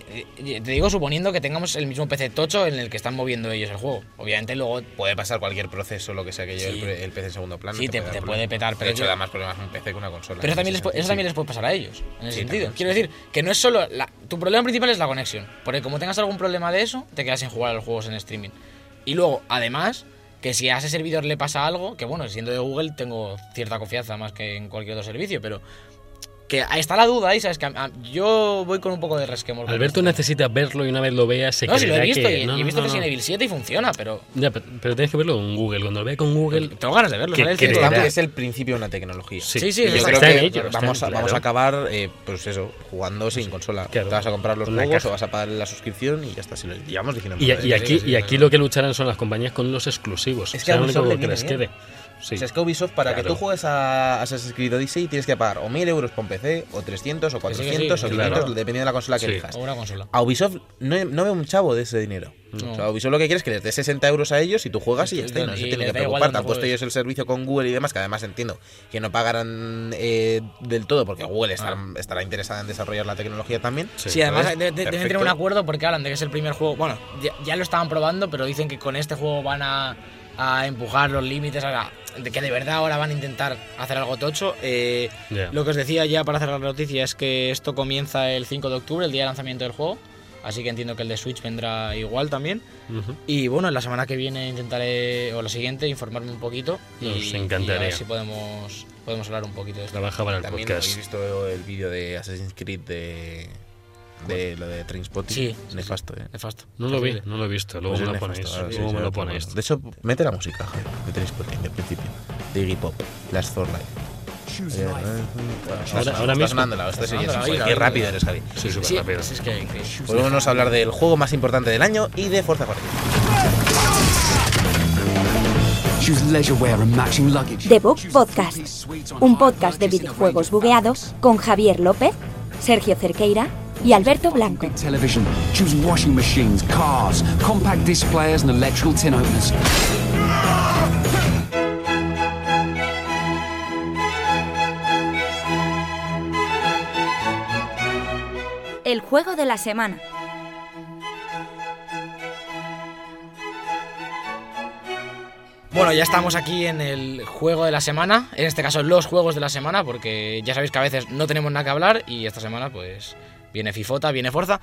te digo suponiendo que tengamos el mismo PC tocho en el que están moviendo ellos el juego. Obviamente luego Puede pasar cualquier proceso, lo que sea que lleve Sí. el, el PC en segundo plano. Sí, te- te problemas. puede petar, pero De hecho, yo- da más problemas un PC que una consola. Pero eso también, les, pu- eso también les puede pasar a ellos, en ese Sí, sentido. también, Quiero sí. decir que no es solo. la- tu problema principal es la conexión. Porque como tengas algún problema de eso, te quedas sin jugar a los juegos en streaming. Y luego, además, que si a ese servidor le pasa algo, que bueno, siendo de Google tengo cierta confianza más que en cualquier otro servicio, pero. Que ahí está la duda ahí, ¿sabes? Que a- a- yo voy con un poco de resquemor. con Alberto necesita verlo y una vez lo vea se No, si lo he visto, que... y, no, y he visto no, Resident no. Evil 7 y funciona, pero. Ya, pero, pero tienes que verlo en Google. Cuando lo vea con Google... Tengo ganas de verlo, Que- el que Es, 5 de era- la- octubre. es el principio de una tecnología. Sí, Sí, sí, Y yo creo que ello, vamos, a, vamos acabar, eh, pues eso, jugando sin consola. Claro. Te vas a comprar los Con juegos o vas a pagar la suscripción y ya está. Si lo llevamos diciendo. Y, y aquí, sí, y aquí lo que lucharán son las compañías con los exclusivos. Es que a lo único que les quede. Sí. O sea, es que Ubisoft, para que tú juegues a Assassin's Creed Odyssey, tienes que pagar o 1000 euros por un PC, o 300, o Que sí, que sí, 400, o que sí, 500, claro. dependiendo de la consola que Sí. elijas. O una consola. A Ubisoft no, no ve un chavo de ese dinero. No. O sea, Ubisoft lo que quiere es que les dé 60 euros a ellos y tú juegas y ya está. y no Y se tiene que preocupar. Te han puesto ellos el servicio con Google y demás, que además entiendo que no pagarán eh, del todo porque Google estará, Ah. estará interesada en desarrollar la tecnología también. Sí. Sí, además ¿sabes? de- de- deben tener un acuerdo porque hablan de que es el primer juego. Bueno, ya, ya lo estaban probando, pero dicen que con este juego van a, a empujar los límites, ahora, de que de verdad ahora van a intentar hacer algo tocho. Eh. Lo que os decía ya para cerrar la noticia es que esto comienza el 5 de octubre, el día de lanzamiento del juego. Así que entiendo que el de Switch vendrá igual también. Y bueno, la semana que viene intentaré, o la siguiente, informarme un poquito. y, Nos y a encantaría. ver si podemos, podemos hablar un poquito de esto. Trabaja para el También podcast. habéis visto el vídeo de Assassin's Creed de, de lo de Trainspotting. Sí, sí, nefasto, eh. Nefasto. No lo vi, no lo he visto. Luego Pues me lo nefasto, ponéis. ahora sí, Luego sí, me lo ponéis. De hecho, mete la música, de Trainspotting, de principio. De Iggy Pop, Last for Life. Eh. Ahora- ahora mismo. Qué rápido eres, Javi. Sí, súper Sí, rápido. es que. Pues a hablar del juego más importante del año y de Forza Horizon. Choose leisurewear and matching luggage. The Book Podcast, un podcast de videojuegos bugueado con Javier López, Sergio Cerqueira y Alberto Blanco. Big television. Choose washing machines, cars, compact disc players, and electrical tin openers. El juego de la semana. Bueno, ya estamos aquí en el juego de la semana, en este caso los juegos de la semana, porque ya sabéis que a veces no tenemos nada que hablar y esta semana pues viene Fifota, viene Forza.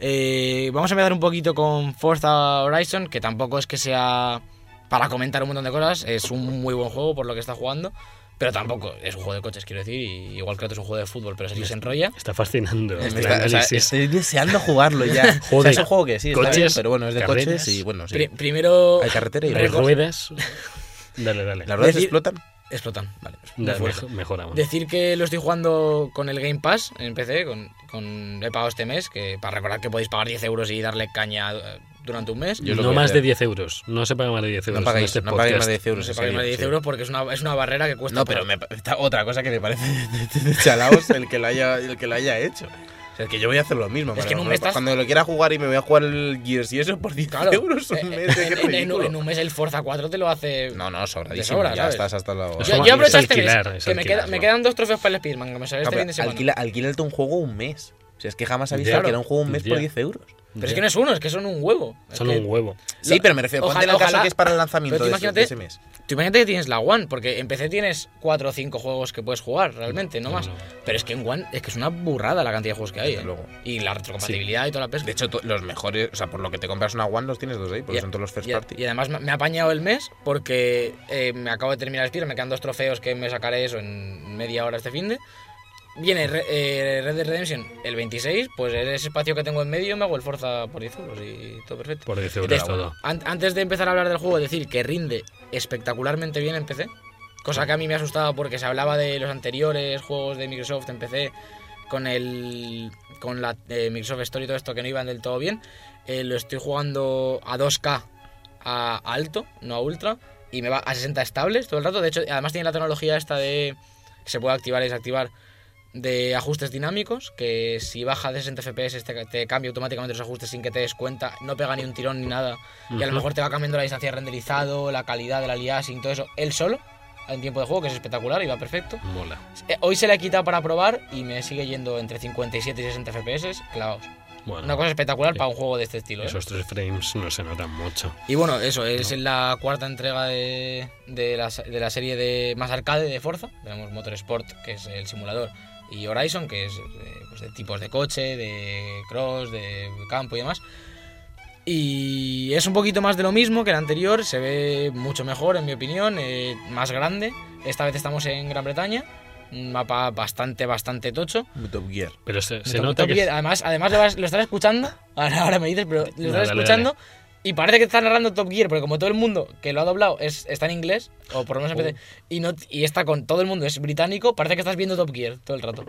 Eh, vamos a empezar un poquito con Forza Horizon, que tampoco es que sea para comentar un montón de cosas, es un muy buen juego por lo que está jugando, pero tampoco es un juego de coches, quiero decir, y igual que otro es un juego de fútbol, pero si se enrolla. Está fascinando. Me está- o sea, análisis. estoy deseando jugarlo ya. O sea, es un juego que sí, está Coches, bien, pero bueno, es de carreras. coches y bueno, sí. Pri- primero... Hay carretera y ruedas. Dale, dale. ¿Las ruedas Decir- explotan? Explotan, vale. De mejor- mejoramos. Decir que lo estoy jugando con el Game Pass en PC, con, con he pagado este mes, que para recordar que podéis pagar 10 euros y darle caña eh, durante un mes. Yo no más de hacer. 10 euros. No se paga más de 10 euros. No pagáis, en este no pagáis podcast. más de 10 No euros. se en pague serio, más de 10 sí. euros porque es una, es una barrera que cuesta. No, pero me, está otra cosa que me parece de chalaos el que lo haya, el que lo haya hecho. O sea, es que yo voy a hacer lo mismo. Es pero que en un mes estás- Cuando lo quiera jugar y me voy a jugar el Gears y eso por 10 Claro, euros un eh, mes, en, qué en- en en un mes el Forza 4 te lo hace. No, no, sobradísimo. Sobra, ya ¿sabes? estás hasta la... Yo, yo aprovecho es este mes, es que me, alquilar, queda- me quedan dos trofeos para el Speedman, que me sale No, este pero fin de semana. alquila, alquílate un juego un mes. O sea, es que jamás había Ya. que era un juego un mes Ya. por 10 euros. Pero es que no es uno, es que son un huevo. Es Son que- un huevo. Sí, pero me refiero, ojalá- ponte en el caso ojalá- que es para el lanzamiento tú de, imagínate- de ese mes. Tú imagínate que tienes la One, porque en PC tienes 4 o 5 juegos que puedes jugar realmente, no, no, más. no. Pero es que en One es que es una burrada la cantidad de juegos que hay. Desde ¿eh? luego. Y la retrocompatibilidad y toda la pesca. De hecho, los mejores, o sea, por lo que te compras una One, los tienes dos ahí, porque Y- son todos los first y, party. y además me ha apañado el mes porque eh, me acabo de terminar el Speedrun, me quedan dos trofeos que me sacaré eso en media hora este fin de. Viene Re- eh, Red Dead Redemption el 26, pues en ese espacio que tengo en medio me hago el Forza por 10 euros y todo perfecto. Por 10 euros todo. an- antes de empezar a hablar del juego, decir que rinde espectacularmente bien en PC. Cosa que a mí me asustaba porque se hablaba de los anteriores juegos de Microsoft en PC con el con la eh, Microsoft Store y todo esto que no iban del todo bien. Eh, lo estoy jugando a 2K a alto, no a ultra, y me va a 60 estables todo el rato. De hecho, además tiene la tecnología esta de que se puede activar y desactivar de ajustes dinámicos, que si baja de 60 FPS te, te cambia automáticamente los ajustes sin que te des cuenta, no pega ni un tirón ni nada, y a lo mejor te va cambiando la distancia de renderizado, la calidad del aliasing, todo eso, él solo, en tiempo de juego, que es espectacular y va perfecto. Mola. Eh, Hoy se le he quitado para probar y me sigue yendo entre 57 y 60 FPS clavados. Bueno, Una cosa espectacular sí. para un juego de este estilo. ¿eh? esos tres frames no se notan mucho. Y bueno, eso, es en la cuarta entrega de, de, la, de la serie de más arcade de Forza. Tenemos Motorsport, que es el simulador, y Horizon, que es eh, pues, de tipos de coche, de cross, de campo y demás. Y es un poquito más de lo mismo que el anterior, se ve mucho mejor en mi opinión, eh, más grande. Esta vez estamos en Gran Bretaña, un mapa bastante, bastante tocho. Muy Top Gear. Pero se, se Top- nota Top que... Gear, Además, además lo, vas- lo estás escuchando, ahora, ahora me dices, pero lo No, estás dale, escuchando y parece que está narrando Top Gear, porque como todo el mundo que lo ha doblado es, está en inglés, o por lo menos en PC, y, no, y está con todo el mundo es británico, parece que estás viendo Top Gear todo el rato.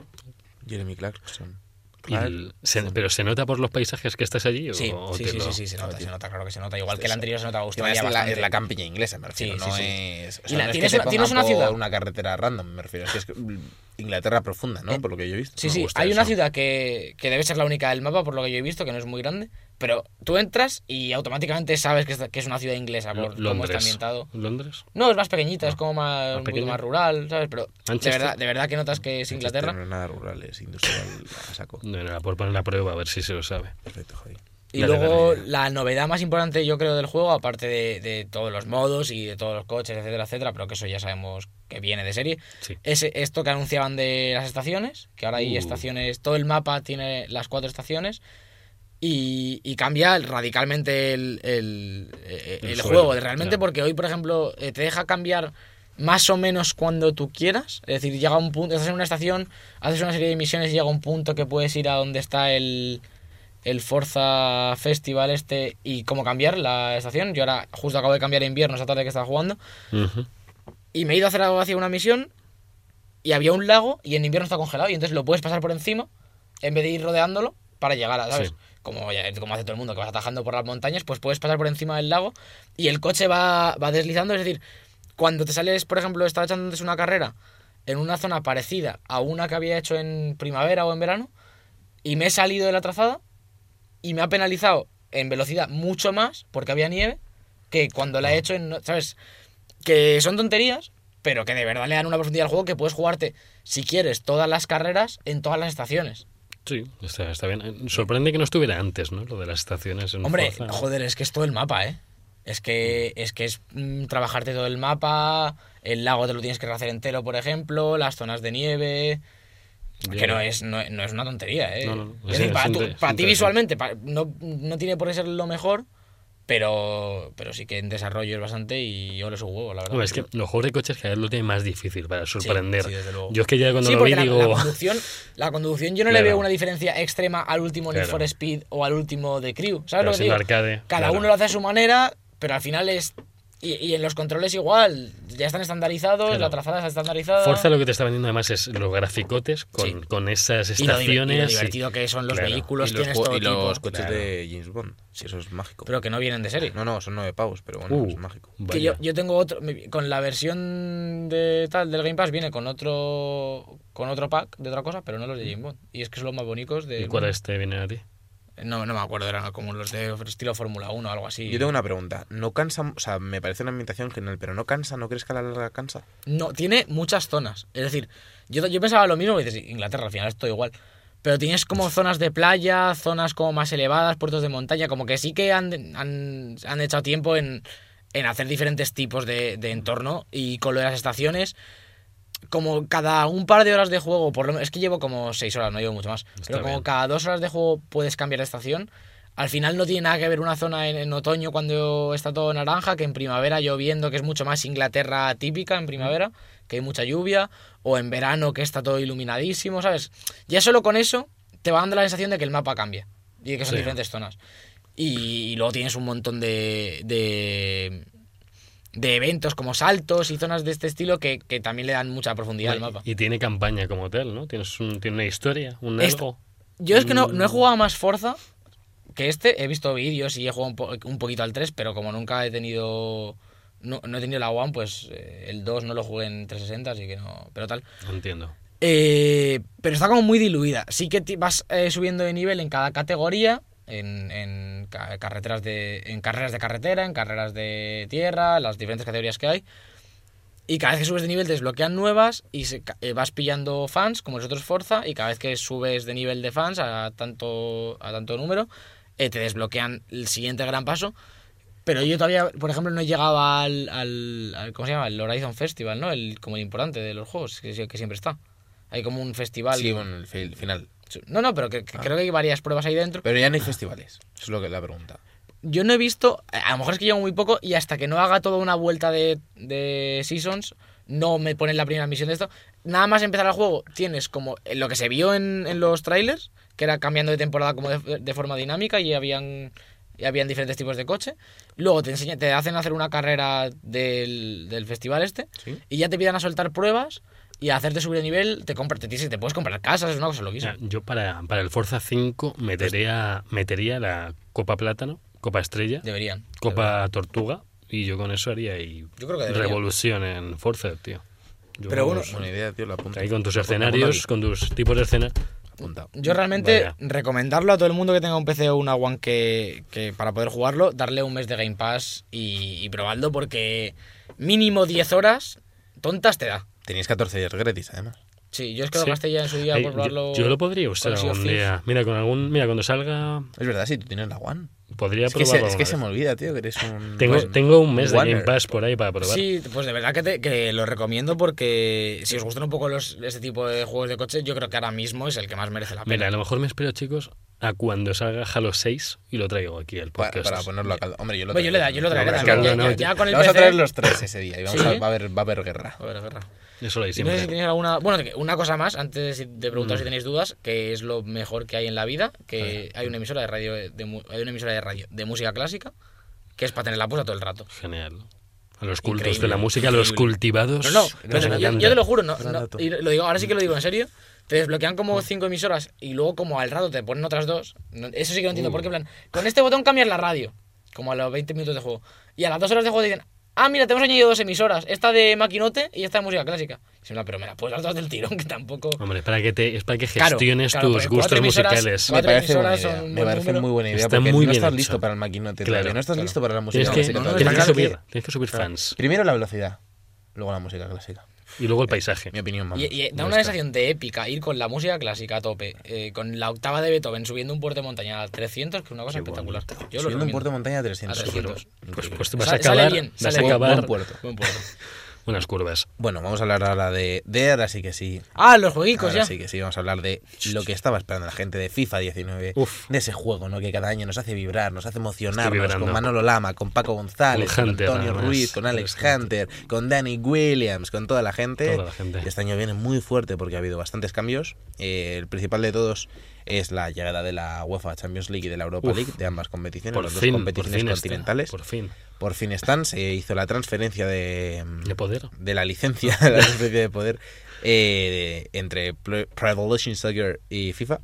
Jeremy Clarkson. y el- se- pero se nota por los paisajes que estás allí. Sí, o, sí, sí, lo- sí, sí, se nota, se nota, claro que se nota. Igual que el anterior se nota Que Australia es, la, es la campiña inglesa, me refiero. Sí, sí, no sí. es. O Y sea, la- no es tienes que te una- tienes una ciudad. una carretera random, me refiero. Es que es Inglaterra profunda, ¿no? Por lo que yo he visto. Sí, Me sí, hay una ciudad que, que debe ser la única del mapa, por lo que yo he visto, que no es muy grande, pero tú entras y automáticamente sabes que es, que es una ciudad inglesa por cómo está Londres. ambientado. ¿Londres? No, es más pequeñita, es como más, ¿Más un poquito más rural, ¿sabes? Pero de verdad, de verdad que notas que es Manchester Inglaterra. No es nada rural, es industrial a saco. No, no, por poner la prueba, a ver si se lo sabe. Perfecto, Javi. Y luego la novedad más importante yo creo del juego, aparte de, de todos los modos y de todos los coches, etcétera, etcétera, pero que eso ya sabemos que viene de serie, Sí. es esto que anunciaban de las estaciones, que ahora hay Uh. estaciones, todo el mapa tiene las cuatro estaciones y, y cambia radicalmente el, el, eh, El juego, realmente claro. porque hoy, por ejemplo, eh, te deja cambiar más o menos cuando tú quieras. Es decir, llega un punto, estás en una estación, haces una serie de misiones y llega un punto que puedes ir a donde está el, el Forza Festival este y cómo cambiar la estación. Yo ahora justo acabo de cambiar a invierno esa tarde que estaba jugando. Y me he ido a hacer algo hacia una misión y había un lago y en invierno está congelado y entonces lo puedes pasar por encima en vez de ir rodeándolo para llegar a, ¿sabes? Sí. Como, como hace todo el mundo que vas atajando por las montañas, pues puedes pasar por encima del lago y el coche va, va deslizando. Es decir, cuando te sales, por ejemplo, estaba echando antes una carrera en una zona parecida a una que había hecho en primavera o en verano y me he salido de la trazada y me ha penalizado en velocidad mucho más porque había nieve que cuando la he hecho en, ¿sabes? Que son tonterías, pero que de verdad le dan una profundidad al juego que puedes jugarte, si quieres, todas las carreras en todas las estaciones. Sí, está, está bien. Sorprende que no estuviera antes, ¿no? Lo de las estaciones en Hombre, Forza. joder, es que es todo el mapa, ¿eh? Es que es, que es mm, trabajarte todo el mapa, el lago te lo tienes que hacer entero, por ejemplo, las zonas de nieve... Que no es, no, no es una tontería, ¿eh? No, no. Es Es- decir, para, es para ti visualmente pa- no, no tiene por qué ser lo mejor, pero, pero sí que en desarrollo es bastante y yo le su huevo, la verdad. Es que los juegos de coches cada vez lo tienen más difícil para sorprender. sí, desde luego. Yo es que ya cuando Sí, lo vi la, digo... la conducción, la conducción yo no Claro. le veo una diferencia extrema al último Need Claro. for Speed o al último de Crew. ¿Sabes Claro, lo que digo? arcade, Cada claro. uno lo hace a su manera, pero al final es... Y, y en los controles igual, ya están estandarizados, Claro. la trazada está estandarizada. Forza lo que te está vendiendo además es los graficotes con, Sí. con esas y lo, y estaciones. lo y- divertido que son los Claro. vehículos, y los, tienes todo y los tipo. coches Claro. de James Bond. Sí, eso es mágico. Pero que no vienen de serie. No, no, son nueve pavos, pero bueno, Uh, es mágico. Que yo, yo tengo otro, me- con la versión de tal del Game Pass viene con otro con otro pack de otra cosa, pero no los de James Bond. Y es que son los más bonitos de ¿Y cuáles te vienen a ti? No, no me acuerdo, eran como los de estilo Fórmula 1 o algo así. Yo tengo una pregunta. ¿No cansa? O sea, me parece una ambientación genial, pero ¿no cansa? ¿No crees que a la larga cansa? No, tiene muchas zonas. Es decir, yo, yo pensaba lo mismo, y dices, Inglaterra al final es todo igual. Pero tienes como zonas de playa, zonas como más elevadas, puertos de montaña, como que sí que han, han, han echado tiempo en, en hacer diferentes tipos de, de entorno y con lo de las estaciones. Como cada un par de horas de juego, por lo menos, es que llevo como seis horas, no llevo mucho más. pero como bien. cada dos horas de juego puedes cambiar de estación, al final no tiene nada que ver una zona en, en otoño cuando está todo naranja que en primavera lloviendo, que es mucho más Inglaterra típica en primavera, que hay mucha lluvia, o en verano que está todo iluminadísimo, ¿sabes? Ya solo con eso te va dando la sensación de que el mapa cambia y de que son Sí. diferentes zonas. Y, y luego tienes un montón de, de, de eventos como saltos y zonas de este estilo que, que también le dan mucha profundidad al mapa. Y tiene campaña como tal, ¿no? Tienes un, tiene una historia, un algo. Yo es que no, no he jugado más Forza que este. He visto vídeos y he jugado un, po- un poquito al 3, pero como nunca he tenido. No, no he tenido la One, pues eh, el 2 no lo jugué en 360, así que no. Pero tal. No entiendo. Eh, pero está como muy diluida. Sí que vas eh, subiendo de nivel en cada categoría. En, en ca- carreteras de. En carreras de carretera, en carreras de tierra, las diferentes categorías que hay. Y cada vez que subes de nivel desbloquean nuevas y se eh, vas pillando fans, como los otros Forza, y cada vez que subes de nivel de fans a tanto, a tanto número, eh, te desbloquean el siguiente gran paso. Pero yo todavía, por ejemplo, no he llegado al, al, al- ¿cómo se llama? El Horizon Festival, ¿no? El, como el importante de los juegos, que, que siempre está. Hay como un festival. Sí, bueno, el final. No, no, pero que, que creo que hay varias pruebas ahí dentro. Pero ya no hay festivales. Es lo que la pregunta. Yo no he visto, a lo mejor es que llevo muy poco y hasta que no haga toda una vuelta de, de Seasons, no me ponen la primera misión de esto. Nada más empezar el juego, tienes como lo que se vio en, en los trailers, que era cambiando de temporada como de, de forma dinámica y habían, y habían diferentes tipos de coche. Luego te, enseñan, te hacen hacer una carrera del, del festival este Sí. y ya te piden a soltar pruebas y a hacerte subir de nivel, te, compras, te, te puedes comprar casas, es una cosa loquísima. Yo para, para el Forza 5 metería, metería la Copa Plátano, Copa Estrella, Deberían. Copa Tortuga y yo con eso haría ahí Yo creo que revolución en Forza, tío. Yo, Pero bueno, Buena idea, tío, la apunta. ahí con tus escenarios, con tus tipos de escena. aquí. Apunta. Yo realmente Vaya. recomendarlo a todo el mundo que tenga un PC o una One que, que para poder jugarlo, darle un mes de Game Pass y, y probarlo porque mínimo 10 horas tontas te da. Tenéis 14 días gratis, además. Sí, yo es que lo Sí. gasté ya en su día Ay, por probarlo. yo, lo podría usar algún día. Mira, con algún, mira, cuando salga, Es verdad, si tú tienes la One. podría Es que, se, probarlo. es que se me olvida, tío, que eres un... tengo, tengo un mes de. Game Pass por ahí para probar. Sí, pues de verdad que, te- que lo recomiendo porque si os gustan un poco los, este tipo de juegos de coche, yo creo que ahora mismo es el que más merece la pena. Mira, a lo mejor me espero, chicos, a cuando salga Halo 6 y lo traigo aquí al Para, podcast. para ponerlo a caldo. Hombre, yo lo Hombre, yo le da- yo lo traeré No, también. no, Ya- no, ya, ya con el Vamos a traer los tres ese día y vamos Sí. a, va, a haber, va a haber guerra. A ver, guerra. Eso lo hay Y no sé si siempre. tenéis alguna. Bueno, una cosa más, antes de preguntar Mm. si tenéis dudas, que es lo mejor que hay en la vida, que hay una emisora de radio de, mu- hay una emisora de radio de música clásica, que es para tenerla puesta todo el rato. Genial. A los cultos Increíble, de la música, a los cultivados. No, no, yo, yo te lo juro, no, lo digo, ahora sí que lo digo en serio. Te desbloquean como cinco emisoras y luego como al rato te ponen otras dos. Eso sí que no entiendo por qué, en plan, con este botón cambias la radio, como a los 20 minutos de juego. Y a las dos horas de juego te dicen, ah, mira, te hemos añadido dos emisoras, esta de maquinote y esta de música clásica. Pero me la puedes dar todas del tirón, que tampoco... Hombre, es para que, te, es para que Claro, gestiones claro, tus porque gustos musicales. Me parece buena idea. Me parece muy buena idea Está porque muy no bien estás hecho. listo para el maquinote Claro, todavía. No estás claro. listo para la música Tienes que, clásica no, no, todavía. tienes que claro, subir, tío. tienes que subir fans. Primero la velocidad, luego la música clásica. Y luego el paisaje. Mi opinión, vamos. Y, y da No una sensación de épica ir con la música clásica a tope, eh, con la octava de Beethoven subiendo un puerto de montaña a 300, que es una cosa Qué espectacular. Yo lo Subiendo un recomiendo. puerto de montaña a 300. A 300. Pues, Increíble. pues te vas a sale acabar, bien, vas a acabar Buen puerto. Buen puerto. unas curvas. Bueno, vamos a hablar ahora de, de ahora sí que sí. Ah, los jueguicos Ahora ya. sí que sí, vamos a hablar de lo que estaba esperando la gente de FIFA 19, Uf. de ese juego, ¿no? Que cada año nos hace vibrar, nos hace emocionarnos con Manolo Lama, con Paco González, Con Antonio. Ruiz, con Alex Hunter, con Danny Williams, con toda la gente. Toda la gente. Este año viene muy fuerte porque ha habido bastantes cambios. Eh, el principal de todos es la llegada de la UEFA Champions League y de la Europa Uf. League, de ambas competiciones, Por las fin, dos por competiciones está, continentales. por fin. Por fin están, se hizo la transferencia de, De poder. de la licencia, de la licencia de poder eh, de- entre Pro Pro Evolution Soccer y FIFA.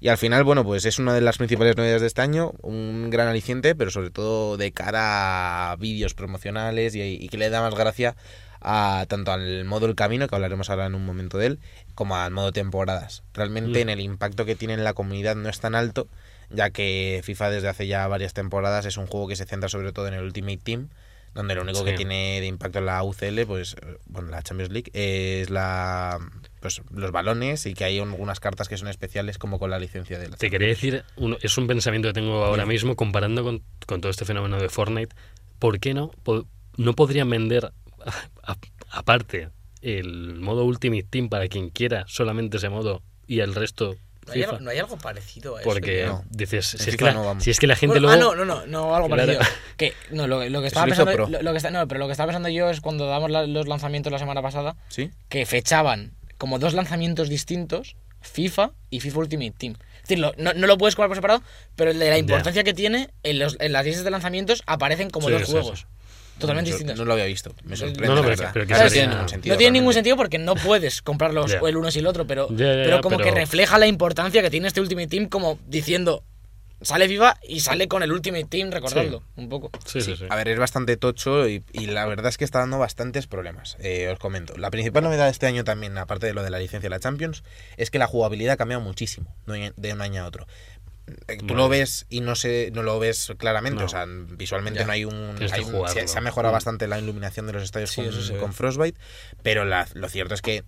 Y al final, bueno, pues es una de las principales novedades de este año, un gran aliciente, pero sobre todo de cara a vídeos promocionales y, y que le da más gracia a tanto al modo El Camino, que hablaremos ahora en un momento de él, como al modo temporadas. Realmente Mm. en el impacto que tiene en la comunidad no es tan alto, ya que FIFA desde hace ya varias temporadas es un juego que se centra sobre todo en el Ultimate Team, donde lo único Sí. que tiene de impacto en la UCL, pues, bueno, la Champions League, es la pues los balones y que hay algunas cartas que son especiales como con la licencia de la Te quería decir, uno- es un pensamiento que tengo ahora mismo comparando con, con todo este fenómeno de Fortnite. ¿Por qué no? Po- ¿No podrían vender a- a- aparte el modo Ultimate Team para quien quiera solamente ese modo y el resto ¿No hay, FIFA? algo, no hay algo parecido a eso. Porque No. dices, si es, que la, no vamos. si es que la gente Bueno, luego... Ah, no, no, no, no, algo Claro. parecido. Que, no, lo, lo que estaba pensando, lo, lo que está, no, pero lo que estaba pensando yo es cuando damos la- los lanzamientos la semana pasada, ¿Sí? que fechaban como dos lanzamientos distintos, FIFA y FIFA Ultimate Team. Es decir, lo- no, no lo puedes comprar por separado, pero de la importancia que tiene, en, los, en las listas de lanzamientos aparecen como Sí, dos sí, juegos. Sí. Totalmente Yo distintos. No lo había visto. Me sorprende. No, no, pero- pero Claro, no tiene ningún sentido. no tiene ningún sentido porque no puedes comprarlos Ya. el uno y el otro, pero, Ya, ya, pero como pero- que refleja la importancia que tiene este Ultimate Team como diciendo, sale viva y sale con el Ultimate Team, recordadlo, un poco. Sí, sí, sí. A ver, es bastante tocho y, y la verdad es que está dando bastantes problemas. Eh, os comento. La principal novedad de este año también, aparte de lo de la licencia de la Champions, es que la jugabilidad ha cambiado muchísimo de de un año a otro. Eh, Tú lo ves y no se, no lo ves claramente, No. o sea, visualmente Ya. no hay un... Hay se, ha mejorado Mm. bastante la iluminación de los estadios Sí, con, Frostbite, pero la- lo cierto es que,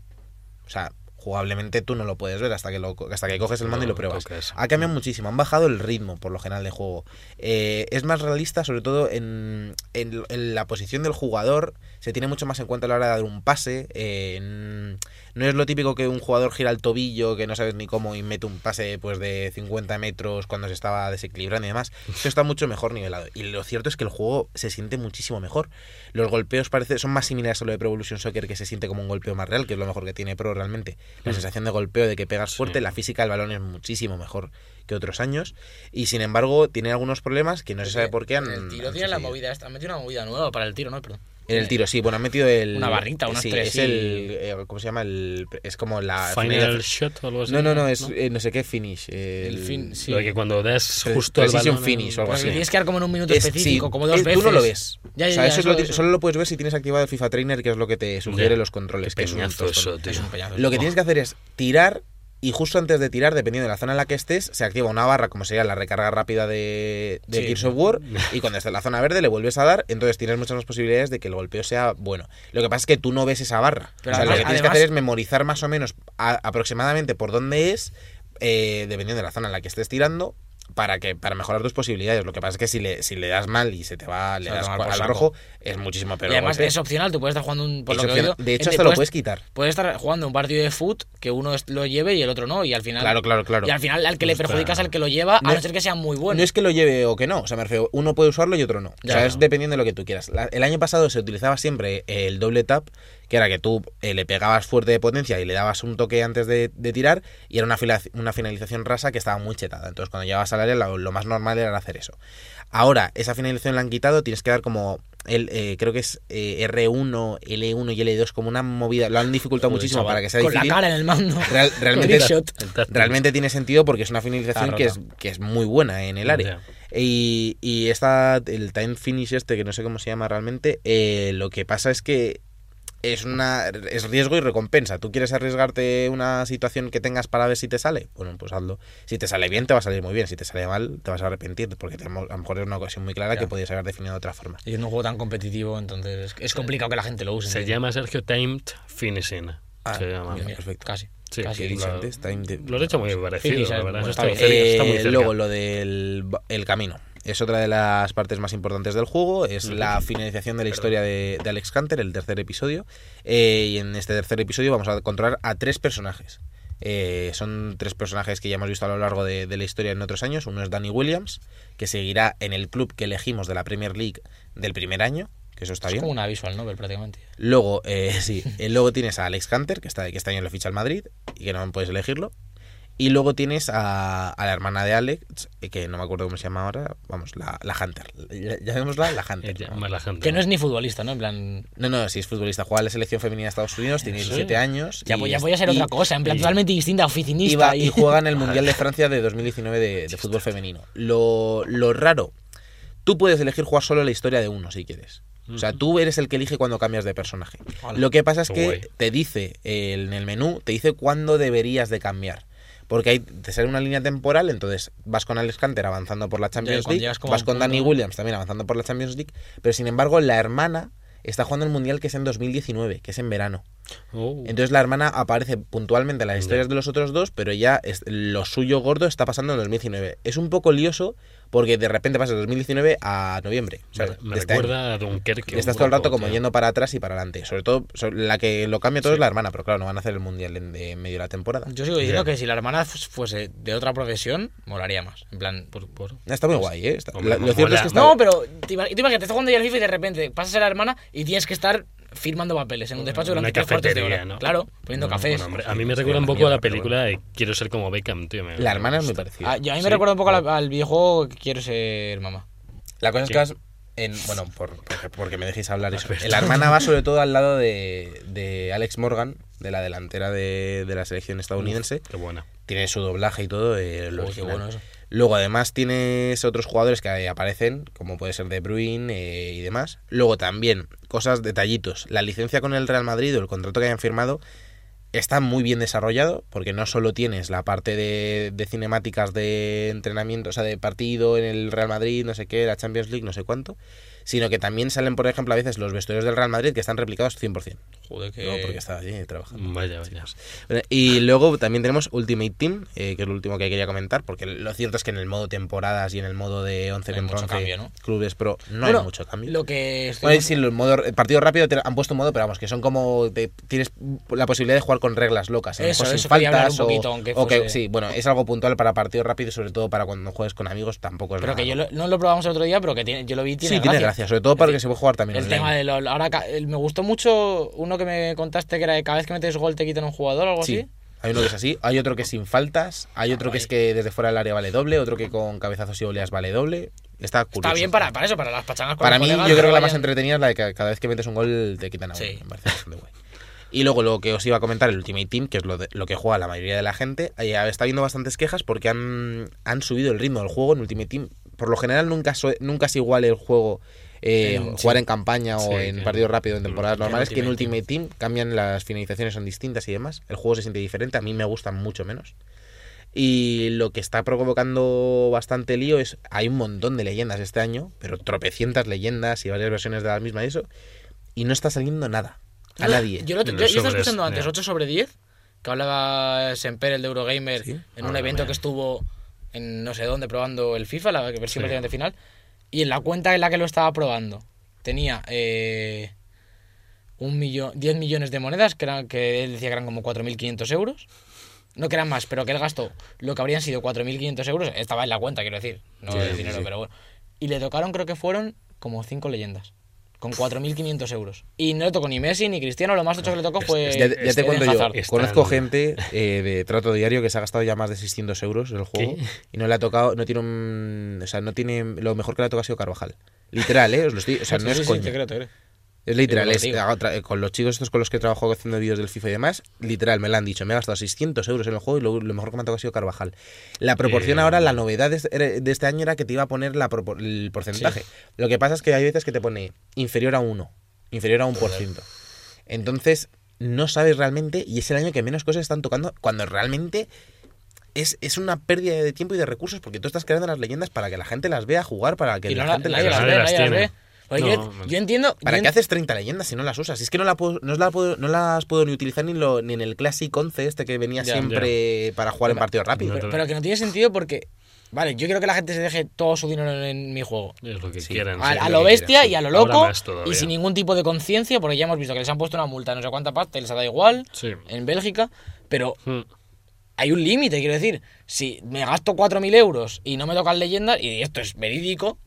o sea, jugablemente tú no lo puedes ver hasta que, lo, hasta que coges el mando y lo pruebas. Ha cambiado muchísimo, han bajado el ritmo por lo general de juego. Eh, es más realista, sobre todo en, en- en la posición del jugador. Se tiene mucho más en cuenta a la hora de dar un pase. eh, en- no es lo típico que un jugador gira el tobillo, que no sabes ni cómo, y mete un pase pues de 50 metros cuando se estaba desequilibrando y demás. Esto está mucho mejor nivelado. Y lo cierto es que el juego se siente muchísimo mejor. Los golpeos parece, son más similares a lo de Pro Evolution Soccer, que se siente como un golpeo más real, que es lo mejor que tiene Pro realmente. La Mm. sensación de golpeo, de que pegas Sí. fuerte, la física del balón es muchísimo mejor que otros años. Y sin embargo, tiene algunos problemas que no se sabe por qué han. El tiro han tiene la movida han metido una movida nueva para el tiro, ¿no? Perdón. En el tiro, sí, bueno, han metido el. Una barrita, unos sí, tres, Es el. eh, ¿Cómo se llama? El, es como la. Final shot o algo así. No, no, no, es eh, no sé qué finish. El, El fin, sí. Lo que cuando das justo precision balón... finish o algo así. tienes que dar como en un minuto Es- específico, sí, como dos eh, veces. Tú no lo ves. Ya, ya, o sea, ya, eso, es lo eso- solo lo puedes ver si tienes activado el FIFA Trainer, que es lo que te sugiere los controles. Qué que es un eso, tío. Es un peñazo. Lo que tienes que hacer es tirar y justo antes de tirar, dependiendo de la zona en la que estés, se activa una barra como sería la recarga rápida de, de Sí. Gears of War y cuando esté en la zona verde le vuelves a dar, entonces tienes muchas más posibilidades de que el golpeo sea bueno. Lo que pasa es que tú no ves esa barra. Pero o sea, lo que tienes que hacer es memorizar más o menos a- aproximadamente por dónde es, eh, dependiendo de la zona en la que estés tirando. Para que para mejorar tus posibilidades. Lo que pasa es que si le, si le das mal y se te va, le das al saco. rojo, es muchísimo peor. y además golpe. es opcional, tú puedes estar jugando un. Por Es lo que he opcional. oído, de hecho, hasta lo puedes- quitar. Puedes estar jugando un partido de foot que uno lo lleve y el otro no, y al final. Claro, claro, claro. Y al final al que le perjudicas al que lo lleva, a No ser que sea muy bueno. No es que lo lleve o que no, o sea, me refiero, uno puede usarlo y otro no. Ya, o sea, es dependiendo de lo que tú quieras. La- el año pasado se utilizaba siempre el doble tap, que era que tú eh, le pegabas fuerte de potencia y le dabas un toque antes de, de tirar, y era una, fila- una finalización rasa que estaba muy chetada. Entonces, cuando llegabas al área, lo, lo más normal era hacer eso. Ahora, esa finalización la han quitado, tienes que dar como. El, eh, creo que es eh, R1, L1 y L2, como una movida. Lo han dificultado Joder, muchísimo chaval. para que sea con la difícil. cara en el mando. Real- realmente, realmente tiene sentido porque es una finalización que es, que es muy buena en el área. Y, y esta, el time finish este, que no sé cómo se llama realmente, eh, lo que pasa es que es una es riesgo y recompensa. ¿Tú quieres arriesgarte una situación que tengas para ver si te sale? Bueno, pues hazlo. Si te sale bien, te va a salir muy bien. Si te sale mal, te vas a arrepentir, porque tenemos, a lo mejor es una ocasión muy clara que podías haber definido de otra forma. Y es un juego tan competitivo, entonces es- es complicado que la gente lo use. Se llama Sergio Timed Finishing. Ah, se llama. mira, Mira, perfecto. Casi. Sí, casi. ¿Qué he lo- antes? Time de- Lo has hecho muy parecido, Finish, la verdad. bueno, Eso está está, bien. cerca, está muy Eh, cerca. luego lo del el camino. Es otra de las partes más importantes del juego. Es la finalización de la historia de, de Alex Hunter, el tercer episodio. Eh, y en este tercer episodio vamos a controlar a tres personajes. Eh, son tres personajes que ya hemos visto a lo largo de, de la historia en otros años. Uno es Danny Williams, que seguirá en el club que elegimos de la Premier League del primer año, que eso está Es bien. como una visual novel prácticamente. Luego, eh, sí, eh, luego tienes a Alex Hunter, que, está, que este año lo ficha al Madrid y que no puedes elegirlo. Y luego tienes a, a la hermana de Alex, eh, que no me acuerdo cómo se llama ahora, vamos, la, la Hunter. Ya- Llamémosla la Hunter. ¿no? más la gente. Que no es ni futbolista, ¿no? En plan. No, no, si es futbolista, juega en la selección femenina de Estados Unidos, tiene Sí. 17 años. Ya, y voy- ya es- voy a ser y- otra cosa, en plan y- totalmente distinta, y, oficinista. va- y juega en el Mundial de Francia de 2019 de, de fútbol femenino. Lo, lo raro, tú puedes elegir jugar solo la historia de uno si quieres. O sea, tú eres el que elige cuando cambias de personaje. Hola. Lo que pasa es que guay. te dice eh, en el menú, te dice cuándo deberías de cambiar. Porque hay, te sale una línea temporal, entonces vas con Alex Hunter avanzando por la Champions League, vas con Danny Williams también avanzando por la Champions League, pero sin embargo la hermana está jugando el Mundial que es en 2019, que es en verano. Oh. Entonces la hermana aparece puntualmente en las historias de los otros dos, pero ya es- lo suyo gordo está pasando en 2019. Es un poco lioso porque de repente pasa de 2019 a noviembre. me, ¿sabes? me de este año. recuerda a Dunkerque. Y estás todo el rato como tío. yendo para atrás y para adelante. Sobre todo, la que lo cambia todo es la hermana, pero claro, no van a hacer el mundial en, de- medio de la temporada. Yo sigo diciendo que si la hermana fu- fuese de otra profesión, molaría más. En plan. Por- por- Está muy guay, ¿eh? Está- Hombre, la- no lo cierto mola. es que está... No, pero te imagínate, estás jugando ya al FIFA y de repente pasas a la hermana y tienes que estar firmando papeles en un despacho durante tres cuartos de cafetería, hora. ¿no? Claro, poniendo Bueno, cafés. bueno, hombre, a mí me Sí, recuerda un poco a la película de Quiero ser como Beckham, tío. me- La me hermana es muy parecida. Ah, yo- a mí Sí. me recuerda un poco al, al videojuego que quiero ser mamá. La cosa es que vas en, bueno, por, porque, porque me dejéis hablar eso. La hermana va sobre todo al lado de, de Alex Morgan, de la delantera de, de la selección estadounidense. Qué buena. Tiene su doblaje y todo. eh, qué bueno eso. Luego además tienes otros jugadores que aparecen, como puede ser De Bruyne eh, y demás. Luego también, cosas, detallitos. La licencia con el Real Madrid o el contrato que hayan firmado está muy bien desarrollado, porque no solo tienes la parte de, de cinemáticas de entrenamiento, o sea, de partido en el Real Madrid, no sé qué, la Champions League, no sé cuánto, sino que también salen, por ejemplo, a veces los vestuarios del Real Madrid que están replicados 100%. Joder, que. No, porque estaba allí trabajando. Vaya, vaya. Bueno, Y luego también tenemos Ultimate Team, eh, que es lo último que quería comentar, porque lo cierto es que en el modo temporadas y en el modo de 11 No hay contra mucho 11 cambio, ¿no? clubes pro no Bueno, hay mucho cambio. Lo que. estoy- Bueno, sí, el modo el partido rápido te han puesto un modo, pero vamos, que son como tienes la posibilidad de jugar con reglas locas, Eso, eso sin faltas un o- poquito, aunque o que- fuese- sí, bueno, es algo puntual para partidos rápidos, sobre todo para cuando juegues con amigos, tampoco es Pero nada que yo lo- no lo probamos el otro día, pero que tiene, yo lo vi. Tiene Sí, tiene gracia, sobre todo para que se pueda jugar también El online. tema de LOL. Ahora, me gustó mucho uno que me contaste que era de cada vez que metes gol te quitan un jugador o algo Sí. así. Hay uno que es así, hay otro que es sin faltas, hay otro que es que desde fuera del área vale doble, otro que con cabezazos y oleas vale doble. Está curioso. Está bien para, para eso, para las pachangas con Para mí, colegas, yo creo que la más entretenida es la de que cada vez que metes un gol te quitan a uno. Sí. Me parece bastante guay. Y luego lo que os iba a comentar, el Ultimate Team, que es lo, de- lo que juega la mayoría de la gente, está habiendo bastantes quejas porque han, han subido el ritmo del juego en Ultimate Team. Por lo general nunca, so- nunca es igual el juego eh, En- jugar sí. en campaña o Sí, en que- partido rápido en temporadas normales que en Ultimate Team cambian las finalizaciones son distintas y demás. El juego se siente diferente, a mí me gustan mucho menos. Y lo que está provocando bastante lío es, hay un montón de leyendas este año, pero tropecientas leyendas y varias versiones de la misma y eso, y no está saliendo nada. A No, nadie. Yo, lo, yo, yo estaba escuchando antes ya. 8 sobre 10, que hablaba Semper, el de Eurogamer, Sí. en un evento que estuvo en no sé dónde probando el FIFA, la versión Sí. prácticamente final, y en la cuenta en la que lo estaba probando tenía eh, un millón, 10 millones de monedas, que, eran, que él decía que eran como 4.500 euros. No que eran más, pero que él gastó lo que habrían sido 4.500 euros, estaba en la cuenta, quiero decir, no Sí, el dinero, sí. pero bueno. Y le tocaron, creo que fueron como 5 leyendas, con 4.500 euros. Y no le tocó ni Messi ni Cristiano, lo más tocho que le tocó fue. Ya, ya te Eden cuento yo, conozco gente eh, de trato diario que se ha gastado ya más de 600 euros en el juego ¿Qué? y no le ha tocado, no tiene un, o sea, no tiene, lo mejor que le ha tocado ha sido Carvajal. Literal, ¿eh? Os lo estoy, o sea, no Sí, es sí, sí, coña. te creo, te creo. Es literal, es, tra- con los chicos estos con los que trabajo haciendo vídeos del FIFA y demás, literal, me lo han dicho, me he gastado 600 euros en el juego y lo, lo mejor que me ha tocado ha sido Carvajal. La proporción Eh, ahora, la novedad de este, de este año era que te iba a poner la propor- el porcentaje. Lo que pasa es que hay veces que te pone inferior a 1, inferior a 1%. Entonces, no sabes realmente y es el año que menos cosas están tocando cuando realmente... Es, es una pérdida de tiempo y de recursos porque tú estás creando las leyendas para que la gente las vea jugar, para que Y la gente las las ve, las ve. Porque No, yo, yo entiendo. ¿Para yo qué haces 30 leyendas si no las usas? Si es que no, la puedo, no, la puedo- no las puedo ni utilizar ni, lo- ni en el Classic 11 este que venía Ya. siempre para jugar en rápidos. no pero, pero que no tiene sentido porque. Vale, yo quiero que la gente se deje todo su dinero en, mi juego. Es lo que Sí. quieran. A, sí. a lo bestia quieran, y a lo loco. Y sin ningún tipo de conciencia, porque ya hemos visto que les han puesto una multa no sé cuánta pasta y les ha dado igual Sí. en Bélgica. Pero Mm. hay un límite, quiero decir. Si me gasto 4.000 euros y no me tocan leyendas, y esto es verídico,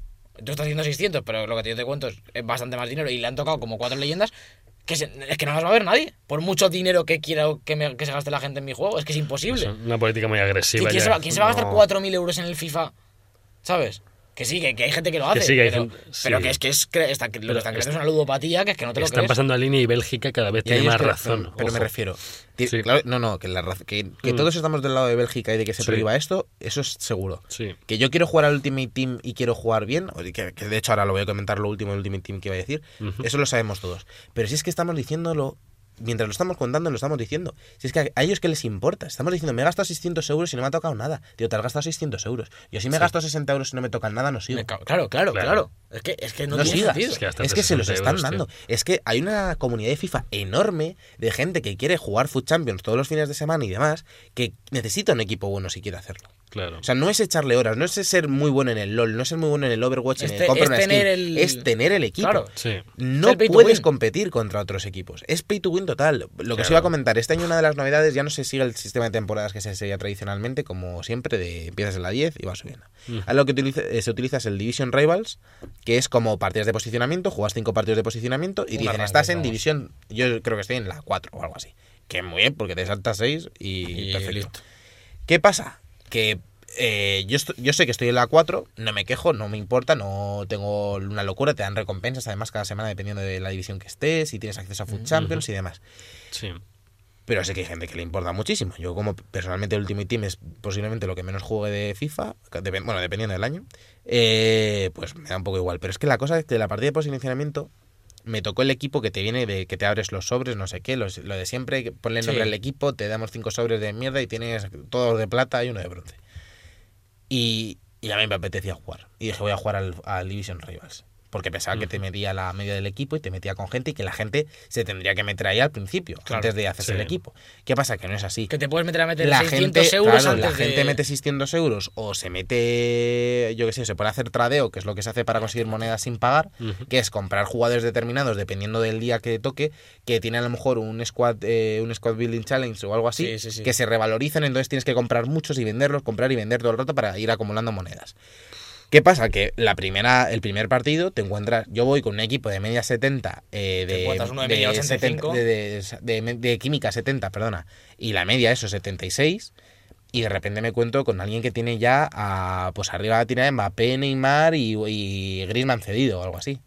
tú estás haciendo 600, pero lo que yo te cuento es, es bastante más dinero y le han tocado como cuatro leyendas, que se- es que no las va a ver nadie. Por mucho dinero que quiera que, me- que se gaste la gente en mi juego, es que es imposible. Es una política muy agresiva. ¿Quién, ya. se va, quién se va a gastar No. 4.000 euros en el FIFA? ¿Sabes? Que sí, que, que hay gente que lo hace. Que sí, que hay pero, gente- sí. pero que es que es, está- lo que están es- creando es una ludopatía que es que no te lo Están crees. pasando a línea y Bélgica cada vez Y tiene más que- razón. Pero, pero me refiero. ti- Sí. claro, no, no, que, la que, que Mm. todos estamos del lado de Bélgica y de que se Sí. prohíba esto, eso es seguro. Sí. Que yo quiero jugar al Ultimate Team y quiero jugar bien, o que, que de hecho ahora lo voy a comentar lo último del Ultimate Team que iba a decir, eso lo sabemos todos. Pero si es que estamos diciéndolo, mientras lo estamos contando, lo estamos diciendo. Si es que a, ellos qué les importa, estamos diciendo, me he gastado 600 euros y no me ha tocado nada. Tío, te has gastado 600 euros. Yo si me he Sí. gastado 60 euros y no me tocan nada, no sigo. Claro, claro, Claro. claro, Es que, es que no, No tiene sigas. sentido. Es que Es que se los 60 están euros, dando. tío. Es que hay una comunidad de FIFA enorme de gente que quiere jugar Food Champions todos los fines de semana y demás, que necesita un equipo bueno si quiere hacerlo. Claro. O sea, no es echarle horas, no es ser muy bueno en el LOL, no es ser muy bueno en el Overwatch, Es en el compra es una tener skin, el- es tener el equipo. Claro. sí. No puedes competir contra otros equipos. Es pay to win total. Lo que os iba a comentar, este año una de las novedades ya no se sigue el sistema de temporadas que se seguía tradicionalmente, como siempre, de empiezas en la 10 y vas subiendo. Mm. Ahora lo que utiliza- eh, se utiliza es el Division Rivals, que es como partidas de posicionamiento, juegas cinco partidos de posicionamiento y Un dicen, estás en vamos. división, yo creo que estoy en la 4 o algo así. Que muy bien, porque te saltas 6 y, Y perfecto. listo. ¿Qué pasa? Que eh, yo, yo sé que estoy en la 4, no me quejo, no me importa, no tengo una locura, te dan recompensas además cada semana dependiendo de la división que estés y tienes acceso a Food Champions y demás. Sí. Pero sé que hay gente que le importa muchísimo. Yo como personalmente Ultimate Team es posiblemente lo que menos juegue de FIFA, bueno, dependiendo del año, eh, pues me da un poco igual. Pero es que la cosa es que la partida de posicionamiento me tocó el equipo que te viene de que te abres los sobres, no sé qué, los- lo de siempre, ponle el nombre Sí. al equipo, te damos cinco sobres de mierda y tienes todos de plata y uno de bronce. Y, y a mí me apetecía jugar. Y dije, voy a jugar al, al Division Rivals. Porque pensaba que te metía la media del equipo y te metía con gente y que la gente se tendría que meter ahí al principio, Claro. antes de hacerse Sí. el equipo. ¿Qué pasa? Que no es así. Que te puedes meter a meter La 600 gente, euros claro, antes la gente de... mete 600 euros o se mete, yo qué sé, se puede hacer tradeo, que es lo que se hace para conseguir monedas sin pagar, que es comprar jugadores determinados dependiendo del día que toque, que tienen a lo mejor un squad, eh, un squad building challenge o algo así, Sí, sí, sí. que se revalorizan, entonces tienes que comprar muchos y venderlos, comprar y vender todo el rato para ir acumulando monedas. ¿Qué pasa? Que la primera, el primer partido te encuentras. Yo voy con un equipo de media 70, eh, Te de, encuentras uno de media 85. de, de- de- de química 70, perdona, y la media eso 76. Y de repente me cuento con alguien que tiene ya a, pues arriba la tira de Mbappé, Neymar y, y Griezmann cedido o algo así.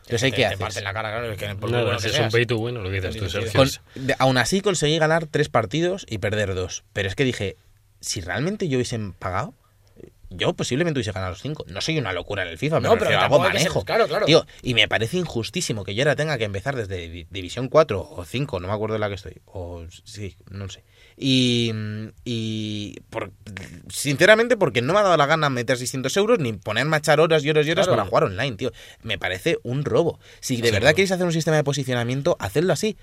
Entonces hay que hacer. la cara, claro, es que por bueno si que es un seas. pay to win, lo que dices No tú, Sergio. Con- de- aún así conseguí ganar tres partidos y perder dos. Pero es que dije, si realmente yo hubiesen pagado, yo posiblemente hubiese ganado los cinco. No soy una locura en el FIFA, No, pero, pero algo ser- manejo. claro, claro. Tío, y me parece injustísimo que yo ahora tenga que empezar desde Di- División 4 o 5, no me acuerdo en la que estoy. O sí, no sé. Y, y por, sinceramente porque no me ha dado la gana meter 600 euros ni ponerme a echar horas y horas y horas Claro. para jugar online, tío. Me parece un robo. Si de Sí, verdad queréis hacer un sistema de posicionamiento, hacedlo así.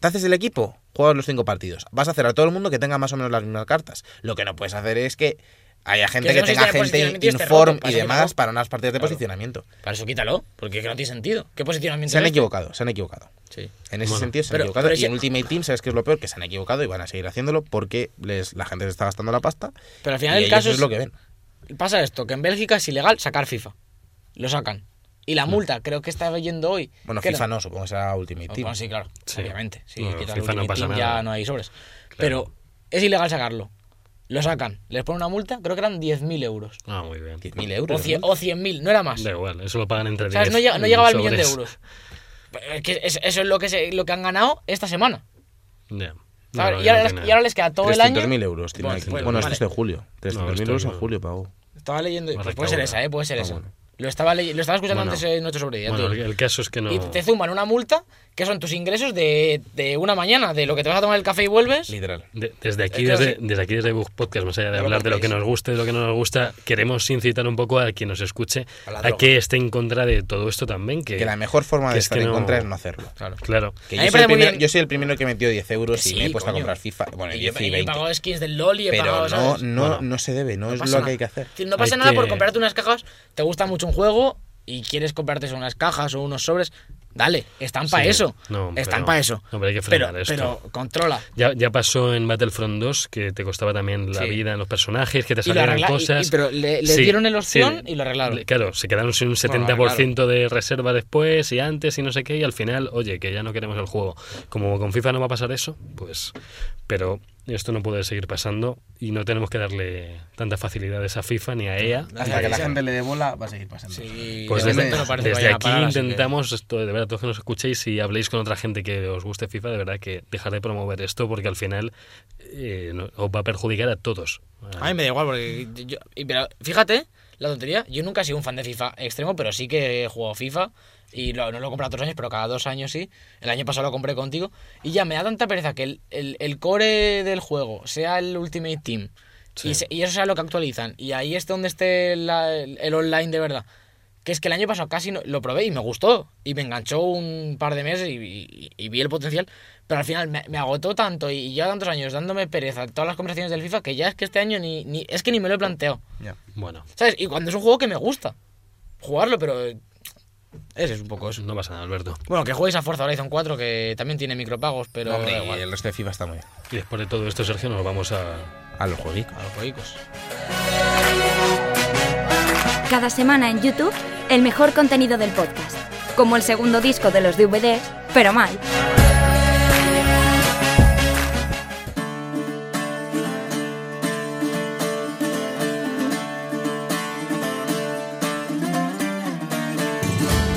Te haces el equipo, juegas los cinco partidos. Vas a hacer a todo el mundo que tenga más o menos las mismas cartas. Lo que no puedes hacer es que haya gente Que tenga gente y inform y demás para unas partidas de Claro. posicionamiento. Para eso quítalo, porque es que no tiene sentido. ¿Qué posicionamiento Se han es este? equivocado, se han equivocado. Sí. En ese Bueno. sentido se han equivocado. pero y en Ultimate Team, ¿sabes qué es lo peor? Que se han equivocado y van a seguir haciéndolo porque les, la gente se está gastando la pasta. Pero al y final el ellos caso es es, lo que ven. pasa esto, que en Bélgica es ilegal sacar FIFA. Lo sacan. Y la multa, creo que estaba yendo hoy. Mm. Bueno, ¿qué FIFA era? no, supongo que será Ultimate Oh, Team. Bueno, sí, claro, Sí. obviamente. El FIFA no pasa Team nada. ya no hay sobres. Pero es ilegal sacarlo. Lo sacan, les ponen una multa, creo que eran 10.000 euros. Ah, muy bien. 10.000 O euros. 100 ¿no? o 100.000, no era más. Da igual, eso lo pagan entre 10. ¿Sabes? No, llega- no llegaba al millón de euros. Es que eso es lo que, se- lo que han ganado esta semana. Ya. ¿sabes? No, y, ahora no les, y ahora les queda todo el año. 300.000 euros. tiene bueno, vale. esto es de julio. 300.000 esto euros en no. julio pagó. Estaba leyendo. Pues puede ser esa, ¿eh? Puede ser Ah, esa. bueno. Lo estaba, lo estaba escuchando Bueno. antes en Noche sobre Día. Bueno, el, el caso es que no. Y te zumban una multa que son tus ingresos de, de una mañana, de lo que te vas a tomar el café y vuelves. Literal. De- desde aquí, Es que desde, sí. desde aquí, desde Book Podcast, más allá de No hablar de lo que nos guste, de lo que no nos gusta, queremos incitar un poco a quien nos escuche A que esté en contra de todo esto también. Que, Que la mejor forma de es estar en no- contra es no hacerlo. Claro. Claro. Que yo, soy el primero, bien- yo soy el primero que metió 10 euros y me he puesto coño. a comprar FIFA. Bueno, Y 10 yo, y y he 20. pagado skins del LOL y he Pero pagado, no, no, Bueno. no se debe, no, es lo que hay que hacer. No pasa nada por comprarte unas cajas, te gusta mucho un juego y quieres comprarte unas cajas o unos sobres. Dale, están para Sí. eso. No, están pero- para eso. no, pero hay que pero, frenar esto. pero controla. Ya, ya pasó en Battlefront 2 que te costaba también la Sí. vida en los personajes, que te salieran arregla- y- cosas. y- pero le- le Sí, dieron el opción y lo arreglaron. Claro, se quedaron sin un Bueno, 70% de reserva después y antes y no sé qué, y al final, oye, que ya no queremos el juego. Como con FIFA no va a pasar eso, pues. Pero esto no puede seguir pasando y no tenemos que darle tantas facilidades a FIFA ni a EA. Hasta que la gente le dé bola, va a seguir pasando. Sí, Pues de desde, no desde aquí parar, intentamos, esto, de verdad, todos que nos escuchéis y habléis con otra gente que os guste FIFA, de verdad que dejar de promover esto porque al final eh, no- os va a perjudicar a todos. A mí me da igual, porque yo, pero fíjate, la tontería, yo nunca he sido un fan de FIFA extremo, pero sí que he jugado FIFA y lo- no lo he comprado todos los años, pero cada dos años sí. El año pasado lo compré contigo y ya me da tanta pereza que el, el- el core del juego sea el Ultimate Team Sí. y, se- y eso sea lo que actualizan y ahí esté donde esté la- el, el online de verdad. Que es que el año pasado casi no- lo probé y me gustó. Y me enganchó un par de meses y, y- y vi el potencial. Pero al final me, me agotó tanto y, lleva tantos años dándome pereza todas las conversaciones del FIFA que ya es que este año ni, ni es que ni me lo he planteado. Ya. Bueno, ¿Sabes? Y cuando es un juego que me gusta jugarlo, pero ese es un poco eso. no pasa nada, Alberto. Bueno, que juegues a Forza Horizon 4 que también tiene micropagos, pero Hombre, da y igual. el resto de FIFA está muy bien. Y después de todo esto, Sergio, nos vamos a... A los jueguitos. A los jueguicos. Cada semana en YouTube, el mejor contenido del podcast. Como el segundo disco de los DVDs, pero mal.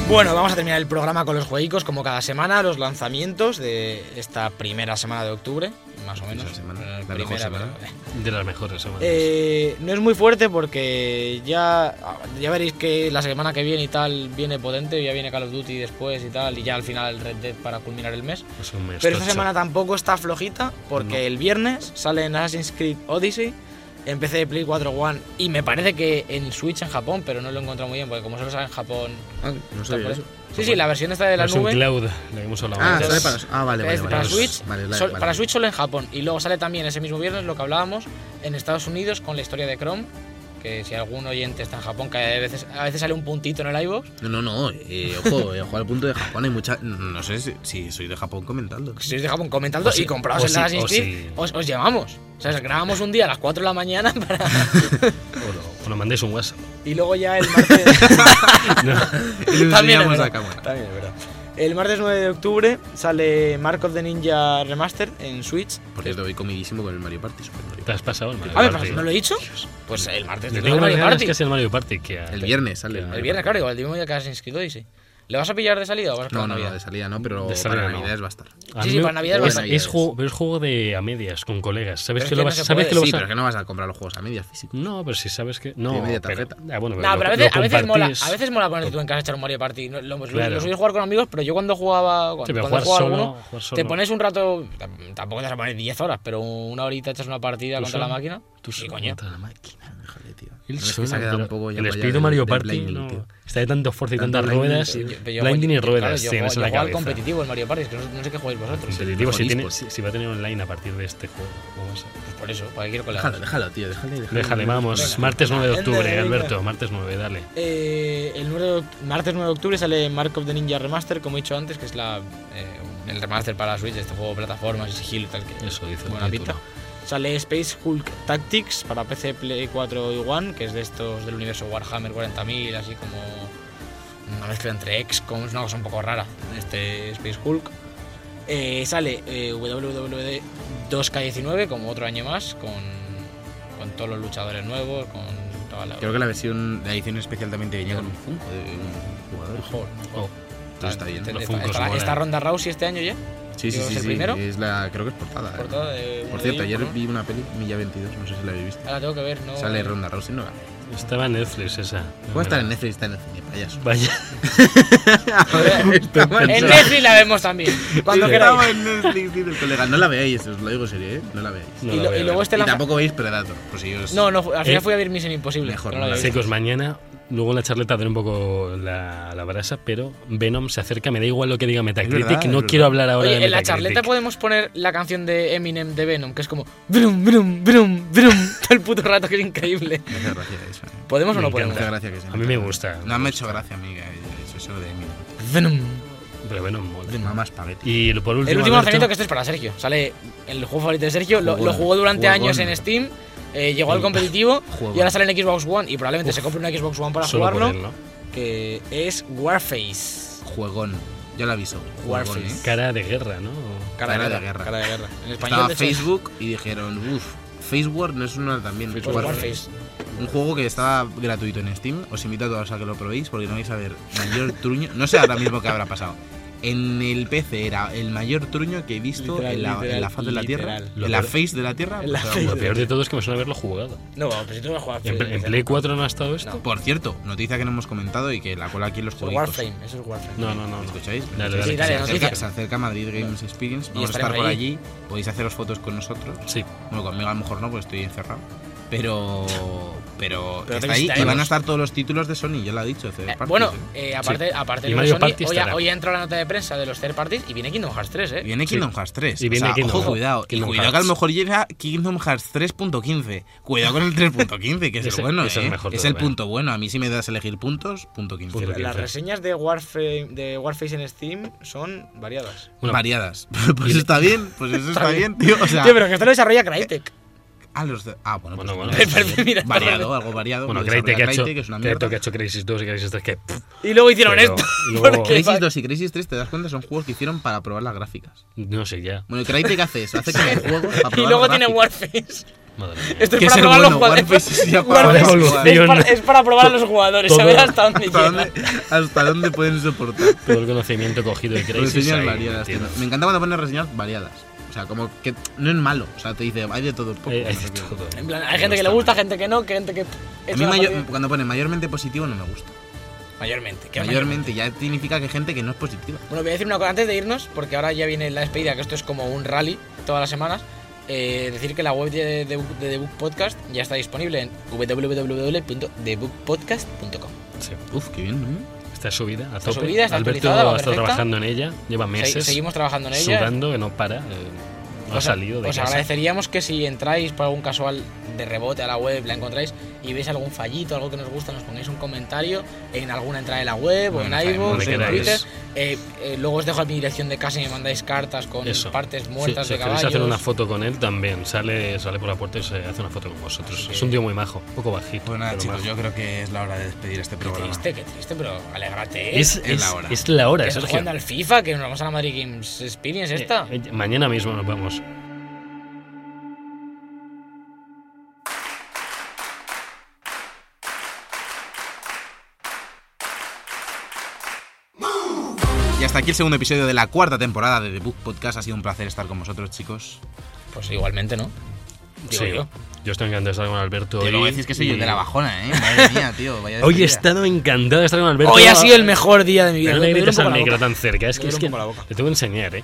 Bueno, vamos a terminar el programa con los jueguicos, como cada semana, los lanzamientos de esta primera semana de octubre, más o menos. Semana, Eh, la mejor semana. pero, eh. de las mejores semanas. Eh, no es muy fuerte porque ya, ya veréis que la semana que viene y tal viene potente, ya viene Call of Duty después y tal, y ya al final el Red Dead para culminar el mes. Es un mes Pero esta semana tampoco está flojita porque No. el viernes sale en Assassin's Creed Odyssey, en PC de Play 4 One y me parece que en Switch en Japón, pero no lo he encontrado muy bien porque como solo sale en Japón... Ah, no está sabía por eso. ahí. Sí, sí, la versión esta de la nube... cloud, lo hablado Ah, sale para, ah, vale, vale, para vale. Switch, Vale, vale, sol- vale. para Switch solo en Japón. Y luego sale también ese mismo viernes lo que hablábamos en Estados Unidos con la historia de Chrome. Que si algún oyente está en Japón, que a veces, a veces sale un puntito en el iVoox. No, no, no. Eh, ojo, eh, ojo al punto de Japón. Hay mucha. No sé si, si soy de Japón comentando. Si sois de Japón, comentando O si- y compraos el si- si- os, os llevamos. O sea, grabamos un día a las 4 de la mañana para... O, lo- o nos mandéis un WhatsApp. y luego ya el martes... No. Y lo También es enseñamos verdad. a cámara. También es verdad. El martes 9 de octubre sale Mark of the Ninja Remaster en Switch. Por cierto, voy comidísimo con el Mario Party. Super Mario ¿Te has pasado el Mario A ver, Party? ¿no lo he dicho? Pues el martes de tengo Mario que el Mario Party que El viernes sale. El Mario El viernes, claro, igual el mismo día que Assassin's Creed Odyssey. ¿Le vas a pillar de salida o vas a No, no, no, Navidad? de salida no, pero De salida para no. Navidades va a estar. A Sí, sí, para Navidad va a es, estar. es juego, pero es juego de a medias con colegas. ¿Sabes Pero es que que lo no vas, se sabes puede. que lo Sí, vas a- pero que no vas a comprar los juegos a medias físicos. No, pero si sabes que. No, Tiene media pero- tarjeta. ah, bueno, No, lo- pero a lo veces, a veces mola, compartís. a veces mola ponerte tú en casa a echar un Mario Party. No, Lo, lo, Claro. lo suelo jugar con amigos, pero yo cuando jugaba, cuando, Sí, pero cuando jugar jugaba solo- alguno, jugar solo- te pones un rato, tam- tampoco te vas a poner 10 horas, pero una horita echas una partida ¿Tú contra la solo? máquina. Tú sí, coño. contra la máquina. Déjale. Él Es que suena, se ha quedado pero un poco ya el espíritu Mario del Party blinding, no- está de tanto fuerza y tantas ruedas. Blinding y ruedas, claro, sí, yo yo la juego al competitivo el Mario Party, es que no, no sé qué jugáis vosotros. Competitivo, si, tiene, si, si va a tener online a partir de este juego. vamos a- Pues por eso, para que quiero colar. Déjalo, déjalo, tío, déjale. Déjale, Déjale, vamos. Venga. martes 9 de octubre. Alberto. Martes 9, dale. Eh, el 9 de oct- martes 9 de octubre sale Mark of the Ninja Remaster, como he dicho antes, que es la, eh, el remaster para la Switch de este juego de plataformas y sigilo y tal. Que Eso dice el buena título. Sale Space Hulk Tactics para PC, Play 4 y One, que es de estos del universo Warhammer 40.000, así como una mezcla entre XCOM, es una cosa un poco rara, este Space Hulk. Eh, sale eh, WWD 2K19, como otro año más, con, con todos los luchadores nuevos, con toda la... Creo que la versión, la edición especial también te venía con un Funko de un jugador. Oh, Todo está bien. Los ¿Está, Funkos está, molan. está Ronda Rousey este año ya? Sí, sí, ¿Digo, sí. es el sí, primero? Es la, creo que es portada. eh. Portada de Por cierto, de ayer ¿no? vi una peli, Milla 22, no sé si la habéis visto. Ahora tengo que ver, ¿no? Sale Ronda Rousey, no la estaba en Netflix esa. Puede estar en Netflix, está en Netflix, payaso. Vaya. En Netflix la vemos también. Cuando Sí, queráis. en Netflix, dice el colega. No la veáis, os lo digo serio, ¿eh? No la veáis. No y, la lo- y luego ver. este Y lanza- tampoco veis Predator, pues si os... No, no, al final Eh, fui a ver Misión Imposible. mejor no la la veis. Secos, mañana, luego en la charleta daré un poco la, la brasa, pero Venom se acerca, me da igual lo que diga Metacritic, verdad, no quiero hablar ahora Oye, de en la Metacritic. charleta podemos poner la canción de Eminem de Venom, que es como brum, brum, brum, brum, todo el puto rato, que es increíble. Me hace gracia eso, ¿eh? ¿Podemos o Me no Me podemos? gracia que se A mí me gusta. No me ha hecho gracia, amiga, eso, de mí. Venom. Pero Venom mola. Mamá espagueti. Y por último, El último lanzamiento que esto es para Sergio. Sale el juego favorito de Sergio, lo, lo jugó durante jugón. años en Steam, eh, llegó al competitivo y ahora sale en Xbox One y probablemente se compre una Xbox One para jugarlo, él, ¿no? que es Warface. Juegón. Ya lo aviso. Juegón, Warface. ¿eh? Cara de guerra, ¿no? Cara, Cara de, de guerra, guerra. Cara de guerra. En español, Estaba de Facebook y dijeron, uff, Facebook no es una también. es Warface. Warface. Un juego que estaba gratuito en Steam. Os invito a todos a que lo probéis porque no vais a ver mayor truño. No sé ahora mismo qué habrá pasado. En el PC era el mayor truño que he visto Literal, en, la, literal, en la faz de la Tierra. En la face de la Tierra. La pues. Lo peor de todo es que me suena haberlo jugado. No, pero si tú no juegas ¿En, Play- en Play 4 no ha estado esto? No. Por cierto, noticia que no hemos comentado y que la cola aquí en los Es juegos. Warframe, eso es Warframe. No, no, no. ¿Me no. escucháis? ¿Me Dale, se, acerca, se acerca Madrid Games Experience. Vamos a estar por allí. allí. Podéis haceros fotos con nosotros. Sí. Bueno, conmigo a lo mejor no, porque estoy encerrado. Pero. Pero, Pero está ahí y van a estar todos los títulos de Sony, ya lo ha dicho. third Eh, parties, bueno, ¿eh? eh, aparte, aparte de Sony, hoy, hoy ha entrado la nota de prensa de los third parties y viene Kingdom Hearts 3, ¿eh? Viene Sí. Kingdom Hearts 3. Y viene o sea, Kingdom ojo, Hearts. cuidado. Kingdom y cuidado que a lo mejor llega Kingdom Hearts 3.15. Cuidado con el 3.15, que es el bueno. es ¿eh? mejor es el punto bueno. A mí si me das a elegir puntos, punto 15. Punto Las 15. reseñas de Warframe, de Warface en Steam son variadas. Bueno, Variadas. pues está bien, pues eso está bien, tío. O sea, Tío, pero que esto lo desarrolla Crytek. Ah, los de- ah, bueno, Bueno, pues bueno. Mira, variado, algo variado. bueno Crytek que ha hecho, que es una que ha hecho Crisis 2 y Crisis 3 que... pff, Y luego hicieron pero esto. luego- porque- Crisis 2 y Crisis 3, te das cuenta, son juegos que hicieron para probar las gráficas. No sé ya. Bueno, Crytek hace eso, hace como juegos para probar Y luego las tiene. Warface. Madre mía. Esto es Que para probar los bueno, jugadores. Warface sí ya Warface para es para- Es para probar a los jugadores, ver hasta dónde ¿Hasta llegan. dónde, hasta dónde pueden soportar? Todo el conocimiento cogido de Crisis Reseñas variadas. Me encanta cuando pones reseñas variadas. O sea, como que no es malo. O sea, te dice, hay de todo un poco. Hay, hay de todo. En plan, hay gente que le gusta, gente que no, que gente que. A mí mayor- cuando pone mayormente positivo no me gusta. Mayormente. ¿qué Mayormente ya significa que hay gente que no es positiva. Bueno, voy a decir una cosa antes de irnos, porque ahora ya viene la despedida, que esto es como un rally todas las semanas. Eh, decir que la web de, de, de The Book Podcast ya está disponible en www.thebookpodcast.com. Sí. Uf, qué bien, ¿no? Está subida a Está tope. subida, está Alberto estado perfecta. trabajando en ella, lleva meses seguimos trabajando en ella. sudando, que no para. eh, no ha Os- salido de os casa. agradeceríamos que si entráis por algún casual de rebote a la web, la encontráis y veis algún fallito, algo que nos gusta, nos pongáis un comentario en alguna entrada de la web o Bueno, en sabemos iVoox, donde en. Twitter. Eh, eh, luego os dejo mi dirección de casa y me mandáis cartas con Eso. partes Sí, muertas si de queréis caballos. hacer una foto con él también, sale, sale por la puerta y se hace una foto con vosotros. Es un tío muy majo, un poco bajito. Pues nada, chicos, majo. yo creo que es la hora de despedir este Qué programa. triste, qué triste, pero alégrate. ¿eh? Es, es es- la hora. es la hora, Sergio. jugando al FIFA, que nos vamos a la Madrid Games Experience esta. Eh, eh, mañana mismo nos vamos. Hasta aquí el segundo episodio de la cuarta temporada de The Book Podcast. Ha sido un placer estar con vosotros, chicos. Pues igualmente, ¿no? Digo Sí, yo. Yo estoy encantado de estar con Alberto. Te hoy lo decís que soy yo y- de la bajona, ¿eh? Madre mía, tío. Vaya Hoy he estado encantado de estar con Alberto. Hoy ha sido el mejor día de mi vida. No le grites al micro tan cerca. Es que, es que te tengo que enseñar, ¿eh?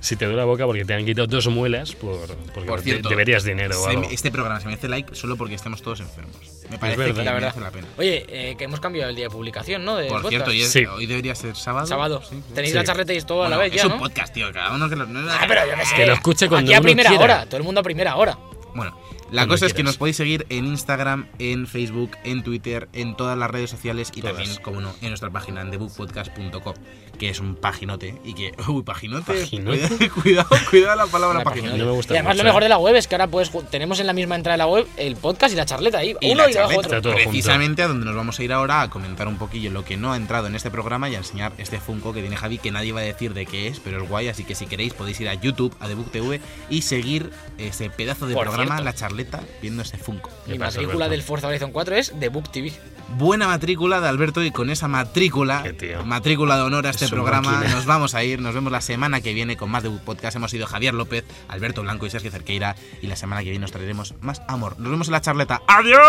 Si te duele la boca porque te han quitado dos muelas por, porque Por de- cierto, deberías dinero o algo. este programa se me hace like solo porque estemos todos enfermos. Me parece verdad. que La verdad. merece la pena. Oye, eh, que hemos cambiado el día de publicación, ¿no? Del Por podcast. cierto, hoy, es- Sí. hoy debería ser sábado. Sábado. Sí, sí. Tenéis Sí. la charreta y todo a la Bueno, vez es ya, un ¿no? podcast, tío. Cada uno que lo. no- Ah, pero yo qué sé. Que lo escuche cuando Aquí a uno primera quiera. hora. Todo el mundo a primera hora. Bueno, la cosa es que nos podéis seguir en Instagram, en Facebook, en Twitter, en todas las redes sociales y Todas. también, como no, en nuestra página en thebookpodcast.com, que es un paginote y que. Uy, paginote. Paginote. Cuidado, cuidado, la palabra Una paginote. No me gusta Y además mucho, lo mejor eh. de la web es que ahora pues ju- tenemos en la misma entrada de la web el podcast y la charleta ahí. Y Uno la y otro. Junto. precisamente a donde nos vamos a ir ahora a comentar un poquillo lo que no ha entrado en este programa y a enseñar este Funko que tiene Javi, que nadie va a decir de qué es, pero es guay, así que si queréis podéis ir a YouTube, a Debug TV y seguir ese pedazo de Por programa, cierto. la charleta, viendo ese Funko. Mi ¿Qué pasa, matrícula Alberto? del Forza Horizon 4 es de Book TV. Buena matrícula de Alberto y con esa matrícula, matrícula de honor a este Es programa, máquina. nos vamos a ir, nos vemos la semana que viene con más Debug Podcast. Hemos sido Javier López, Alberto Blanco y Sergio Cerqueira y la semana que viene nos traeremos más amor. Nos vemos en la charleta. ¡Adiós!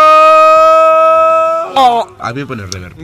A mí me pones reverb.